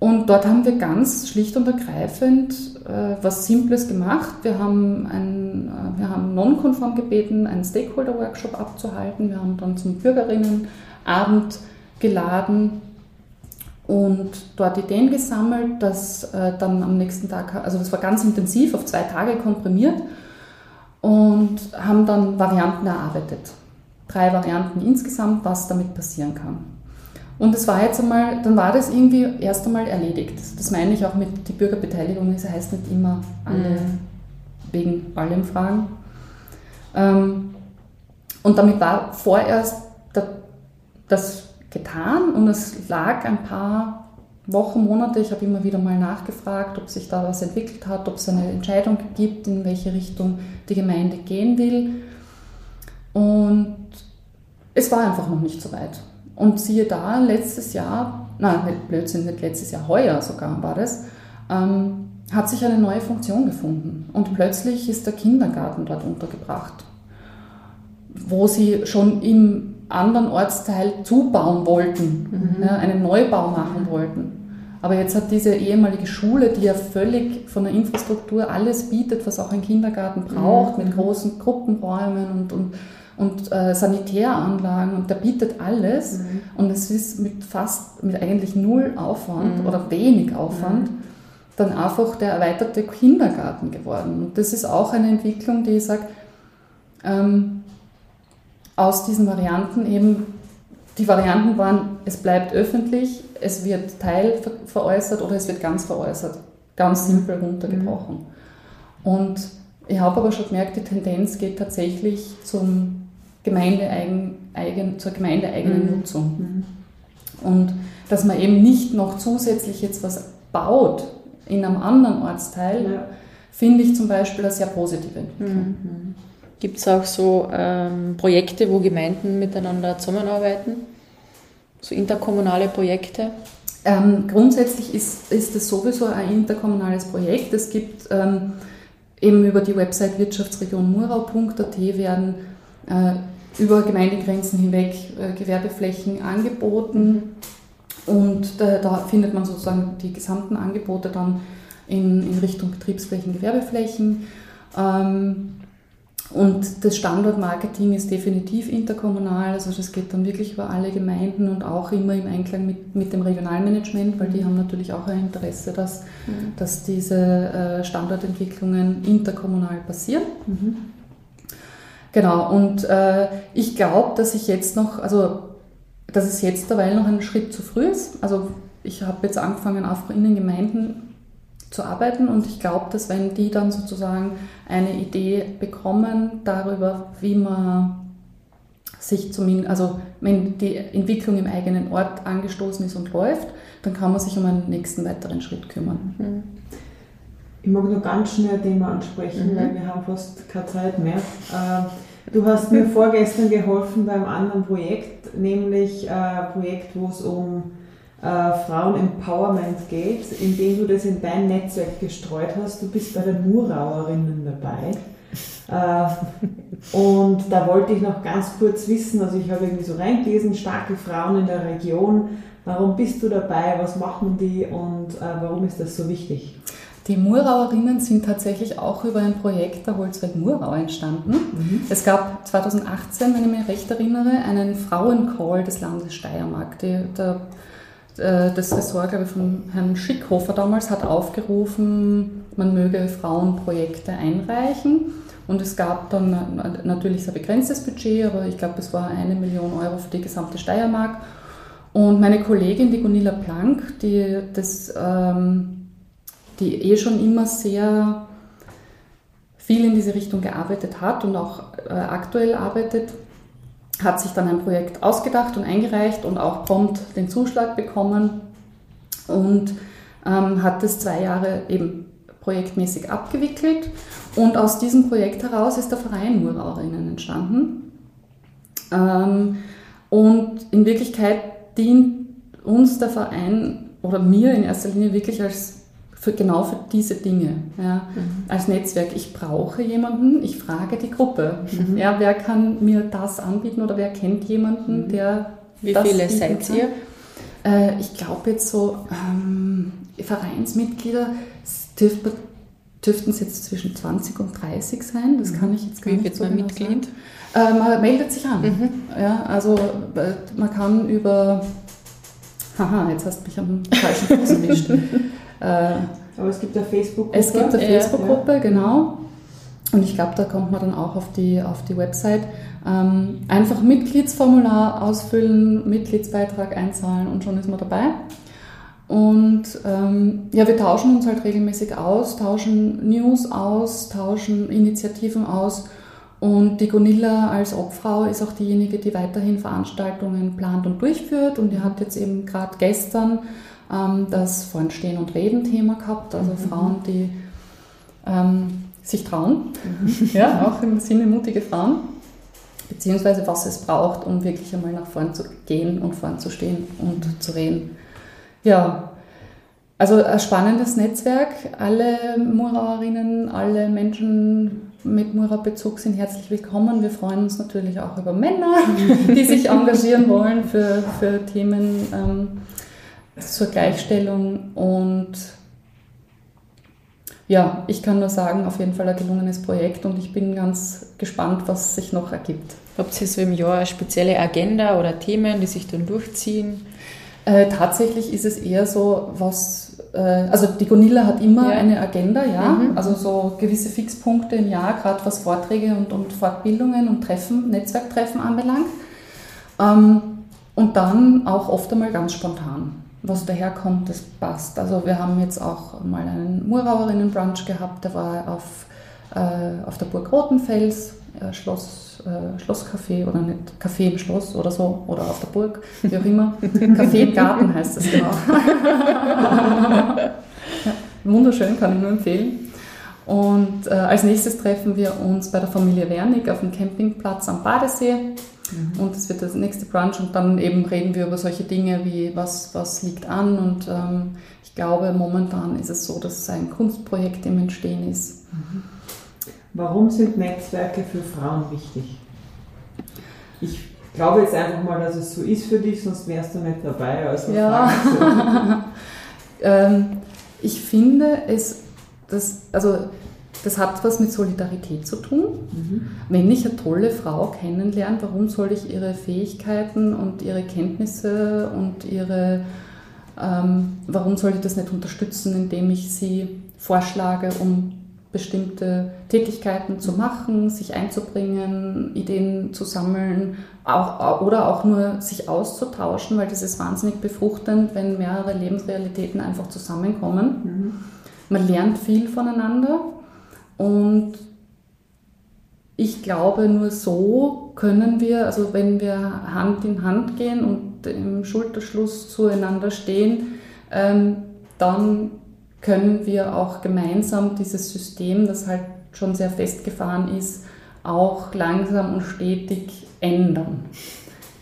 und dort haben wir ganz schlicht und ergreifend äh, was Simples gemacht. Wir haben, ein, äh, wir haben nonkonform gebeten, einen Stakeholder-Workshop abzuhalten. Wir haben dann zum Bürgerinnenabend geladen und dort Ideen gesammelt, das äh, dann am nächsten Tag, also das war ganz intensiv, auf zwei Tage komprimiert und haben dann Varianten erarbeitet. Drei Varianten insgesamt, was damit passieren kann. Und das war jetzt einmal, dann war das irgendwie erst einmal erledigt. Das meine ich auch mit die Bürgerbeteiligung, das heißt nicht immer alle mhm. wegen allem fragen. Ähm, und damit war vorerst das getan und es lag ein paar Wochen, Monate, ich habe immer wieder mal nachgefragt, ob sich da was entwickelt hat, ob es eine Entscheidung gibt, in welche Richtung die Gemeinde gehen will. Und es war einfach noch nicht so weit. Und siehe da, letztes Jahr, nein, Blödsinn, nicht letztes Jahr, heuer sogar war das, ähm, hat sich eine neue Funktion gefunden. Und plötzlich ist der Kindergarten dort untergebracht, wo sie schon im anderen Ortsteil zubauen wollten, Mhm. ja, einen Neubau machen wollten. Aber jetzt hat diese ehemalige Schule, die ja völlig von der Infrastruktur alles bietet, was auch ein Kindergarten braucht, Mhm. mit großen Gruppenräumen und, und, und äh, Sanitäranlagen und der bietet alles Mhm. und es ist mit fast, mit eigentlich null Aufwand Mhm. oder wenig Aufwand dann einfach der erweiterte Kindergarten geworden. Und das ist auch eine Entwicklung, die ich sage, ähm, aus diesen Varianten eben, die Varianten waren, es bleibt öffentlich, es wird teilveräußert oder es wird ganz veräußert. Ganz simpel runtergebrochen. Und ich habe aber schon gemerkt, die Tendenz geht tatsächlich zum Gemeindeeigen, eigen, zur gemeindeeigenen Mhm. Nutzung. Mhm. Und dass man eben nicht noch zusätzlich jetzt was baut in einem anderen Ortsteil, Ja. finde ich zum Beispiel eine sehr positive Entwicklung. Mhm. Gibt es auch so ähm, Projekte, wo Gemeinden miteinander zusammenarbeiten? So interkommunale Projekte? Ähm, grundsätzlich ist, ist es sowieso ein interkommunales Projekt. Es gibt ähm, eben über die Website wirtschaftsregionmurau.at werden äh, über Gemeindegrenzen hinweg äh, Gewerbeflächen angeboten und da, da findet man sozusagen die gesamten Angebote dann in, in Richtung Betriebsflächen, Gewerbeflächen. Ähm, und das Standortmarketing ist definitiv interkommunal, also das geht dann wirklich über alle Gemeinden und auch immer im Einklang mit, mit dem Regionalmanagement, weil die haben natürlich auch ein Interesse, dass, dass diese äh, Standortentwicklungen interkommunal passieren. Mhm. Genau, und äh, ich glaube, dass ich jetzt noch, also dass es jetzt derweil noch ein Schritt zu früh ist. Also ich habe jetzt angefangen, einfach in den Gemeinden zu arbeiten und ich glaube, dass wenn die dann sozusagen eine Idee bekommen darüber, wie man sich zumindest, also wenn die Entwicklung im eigenen Ort angestoßen ist und läuft, dann kann man sich um einen nächsten weiteren Schritt kümmern. Ich mag nur ganz schnell ein Thema ansprechen, Mhm. weil wir haben fast keine Zeit mehr. Äh, Du hast mir vorgestern geholfen beim anderen Projekt, nämlich ein Projekt, wo es um äh, Frauen-Empowerment geht, indem du das in dein Netzwerk gestreut hast. Du bist bei den Murauerinnen dabei. Äh, und da wollte ich noch ganz kurz wissen, also ich habe irgendwie so reingelesen, starke Frauen in der Region. Warum bist du dabei? Was machen die und äh, warum ist das so wichtig? Die Murauerinnen sind tatsächlich auch über ein Projekt der Holzweg Murau entstanden. Es gab 2018, wenn ich mich recht erinnere, einen Frauencall des Landes Steiermark. Die, der, äh, das Ressort, glaube ich, von Herrn Schickhofer damals hat aufgerufen, man möge Frauenprojekte einreichen. Und es gab dann natürlich ein begrenztes Budget, aber ich glaube, es war eine Million Euro für die gesamte Steiermark. Und meine Kollegin, die Gunilla Plank, die das ähm, die eh schon immer sehr viel in diese Richtung gearbeitet hat und auch äh, aktuell arbeitet, hat sich dann ein Projekt ausgedacht und eingereicht und auch prompt den Zuschlag bekommen und ähm, hat es zwei Jahre eben projektmäßig abgewickelt. Und aus diesem Projekt heraus ist der Verein Murauerinnen entstanden. Ähm, und in Wirklichkeit dient uns der Verein oder mir in erster Linie wirklich als für, genau für diese Dinge, ja, Mhm. als Netzwerk. Ich brauche jemanden, ich frage die Gruppe. Mhm. Ja, wer kann mir das anbieten oder wer kennt jemanden, der Wie das viele seid kann? ihr? Äh, ich glaube jetzt so ähm, Vereinsmitglieder dürften, dürften es jetzt zwischen 20 und 30 sein. Das kann ich jetzt gar Wie nicht wird so man genau Mitglied? Äh, man meldet sich an. Mhm. Ja, also äh, man kann über Haha, jetzt hast du mich am falschen Fuß erwischt. äh, Aber es gibt eine Facebook-Gruppe. es gibt eine Ja. Facebook-Gruppe, genau. Und ich glaube, da kommt man dann auch auf die, auf die Website. Ähm, einfach Mitgliedsformular ausfüllen, Mitgliedsbeitrag einzahlen und schon ist man dabei. Und ähm, ja, wir tauschen uns halt regelmäßig aus, tauschen News aus, tauschen Initiativen aus. Und die Gunilla als Obfrau ist auch diejenige, die weiterhin Veranstaltungen plant und durchführt. Und die hat jetzt eben gerade gestern ähm, das Vornstehen und Reden-Thema gehabt, also Frauen, die ähm, sich trauen, ja, auch im Sinne mutige Frauen, beziehungsweise was es braucht, um wirklich einmal nach vorn zu gehen und vorn zu stehen und zu reden. Ja, also ein spannendes Netzwerk, alle Murauerinnen, alle Menschen mit Mura-Bezug sind herzlich willkommen. Wir freuen uns natürlich auch über Männer, die sich engagieren wollen für, für Themen ähm, zur Gleichstellung. Und ja, ich kann nur sagen, auf jeden Fall ein gelungenes Projekt und ich bin ganz gespannt, was sich noch ergibt. Habt ihr so im Jahr eine spezielle Agenda oder Themen, die sich dann durchziehen? Äh, tatsächlich ist es eher so, was, äh, also die Gonilla hat immer ja. eine Agenda, ja, mhm. also so gewisse Fixpunkte im Jahr, gerade was Vorträge und, und Fortbildungen und Treffen, Netzwerktreffen anbelangt. Ähm, und dann auch oft einmal ganz spontan. Was daherkommt, das passt. Also wir haben jetzt auch mal einen Murauerinnen-Brunch gehabt, der war auf, äh, auf der Burg Rotenfels, äh, Schloss äh, Schlosscafé oder nicht Café im Schloss oder so oder auf der Burg, wie auch immer. Café im Garten heißt das genau. ja, wunderschön, kann ich nur empfehlen. Und äh, als nächstes treffen wir uns bei der Familie Wernig auf dem Campingplatz am Badesee. Mhm. Und das wird das nächste Brunch und dann eben reden wir über solche Dinge wie was, was liegt an. Und ähm, ich glaube, momentan ist es so, dass ein Kunstprojekt im Entstehen ist. Mhm. Warum sind Netzwerke für Frauen wichtig? Ich glaube jetzt einfach mal, dass es so ist für dich, sonst wärst du nicht dabei. Also ja. ähm, ich finde es, das, also das hat was mit Solidarität zu tun. Mhm. Wenn ich eine tolle Frau kennenlerne, warum soll ich ihre Fähigkeiten und ihre Kenntnisse und ihre, ähm, warum soll ich das nicht unterstützen, indem ich sie vorschlage, um bestimmte Tätigkeiten zu machen, sich einzubringen, Ideen zu sammeln auch, oder auch nur sich auszutauschen, weil das ist wahnsinnig befruchtend, wenn mehrere Lebensrealitäten einfach zusammenkommen. Mhm. Man lernt viel voneinander und ich glaube, nur so können wir, also wenn wir Hand in Hand gehen und im Schulterschluss zueinander stehen, ähm, dann können wir auch gemeinsam dieses System, das halt schon sehr festgefahren ist, auch langsam und stetig ändern.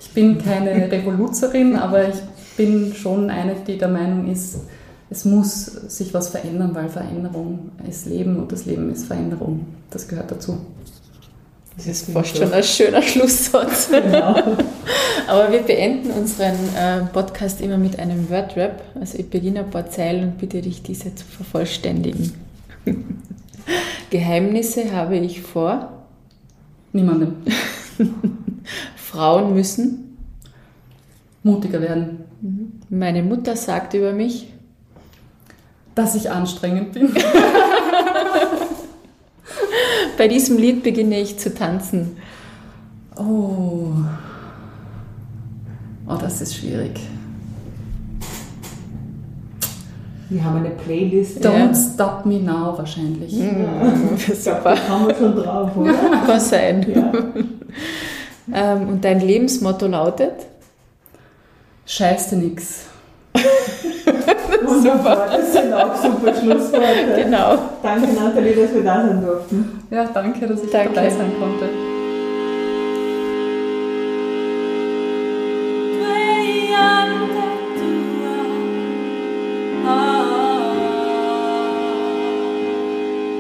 Ich bin keine Revoluzerin, aber ich bin schon eine, die der Meinung ist, es muss sich was verändern, weil Veränderung ist Leben und das Leben ist Veränderung. Das gehört dazu. Das ist fast schon ein schöner Schlusssatz. Genau. Aber wir beenden unseren äh, Podcast immer mit einem Wordrap. Also ich beginne ein paar Zeilen und bitte dich, diese zu vervollständigen. Geheimnisse habe ich vor. Niemandem. Frauen müssen mutiger werden. Mhm. Meine Mutter sagt über mich, dass ich anstrengend bin. Bei diesem Lied beginne ich zu tanzen. Oh. Oh, das ist schwierig. Wir haben eine Playlist. Don't ja. Stop Me Now wahrscheinlich. Ja, super. Da haben wir schon drauf, oder? Kann sein. Ja. ähm, und dein Lebensmotto lautet? Scheiße nix. Wunderbar, das sind auch super Schlussworte. Genau. Danke Nathalie, dass wir da sein durften. Ja, danke, dass ich danke. dabei sein konnte.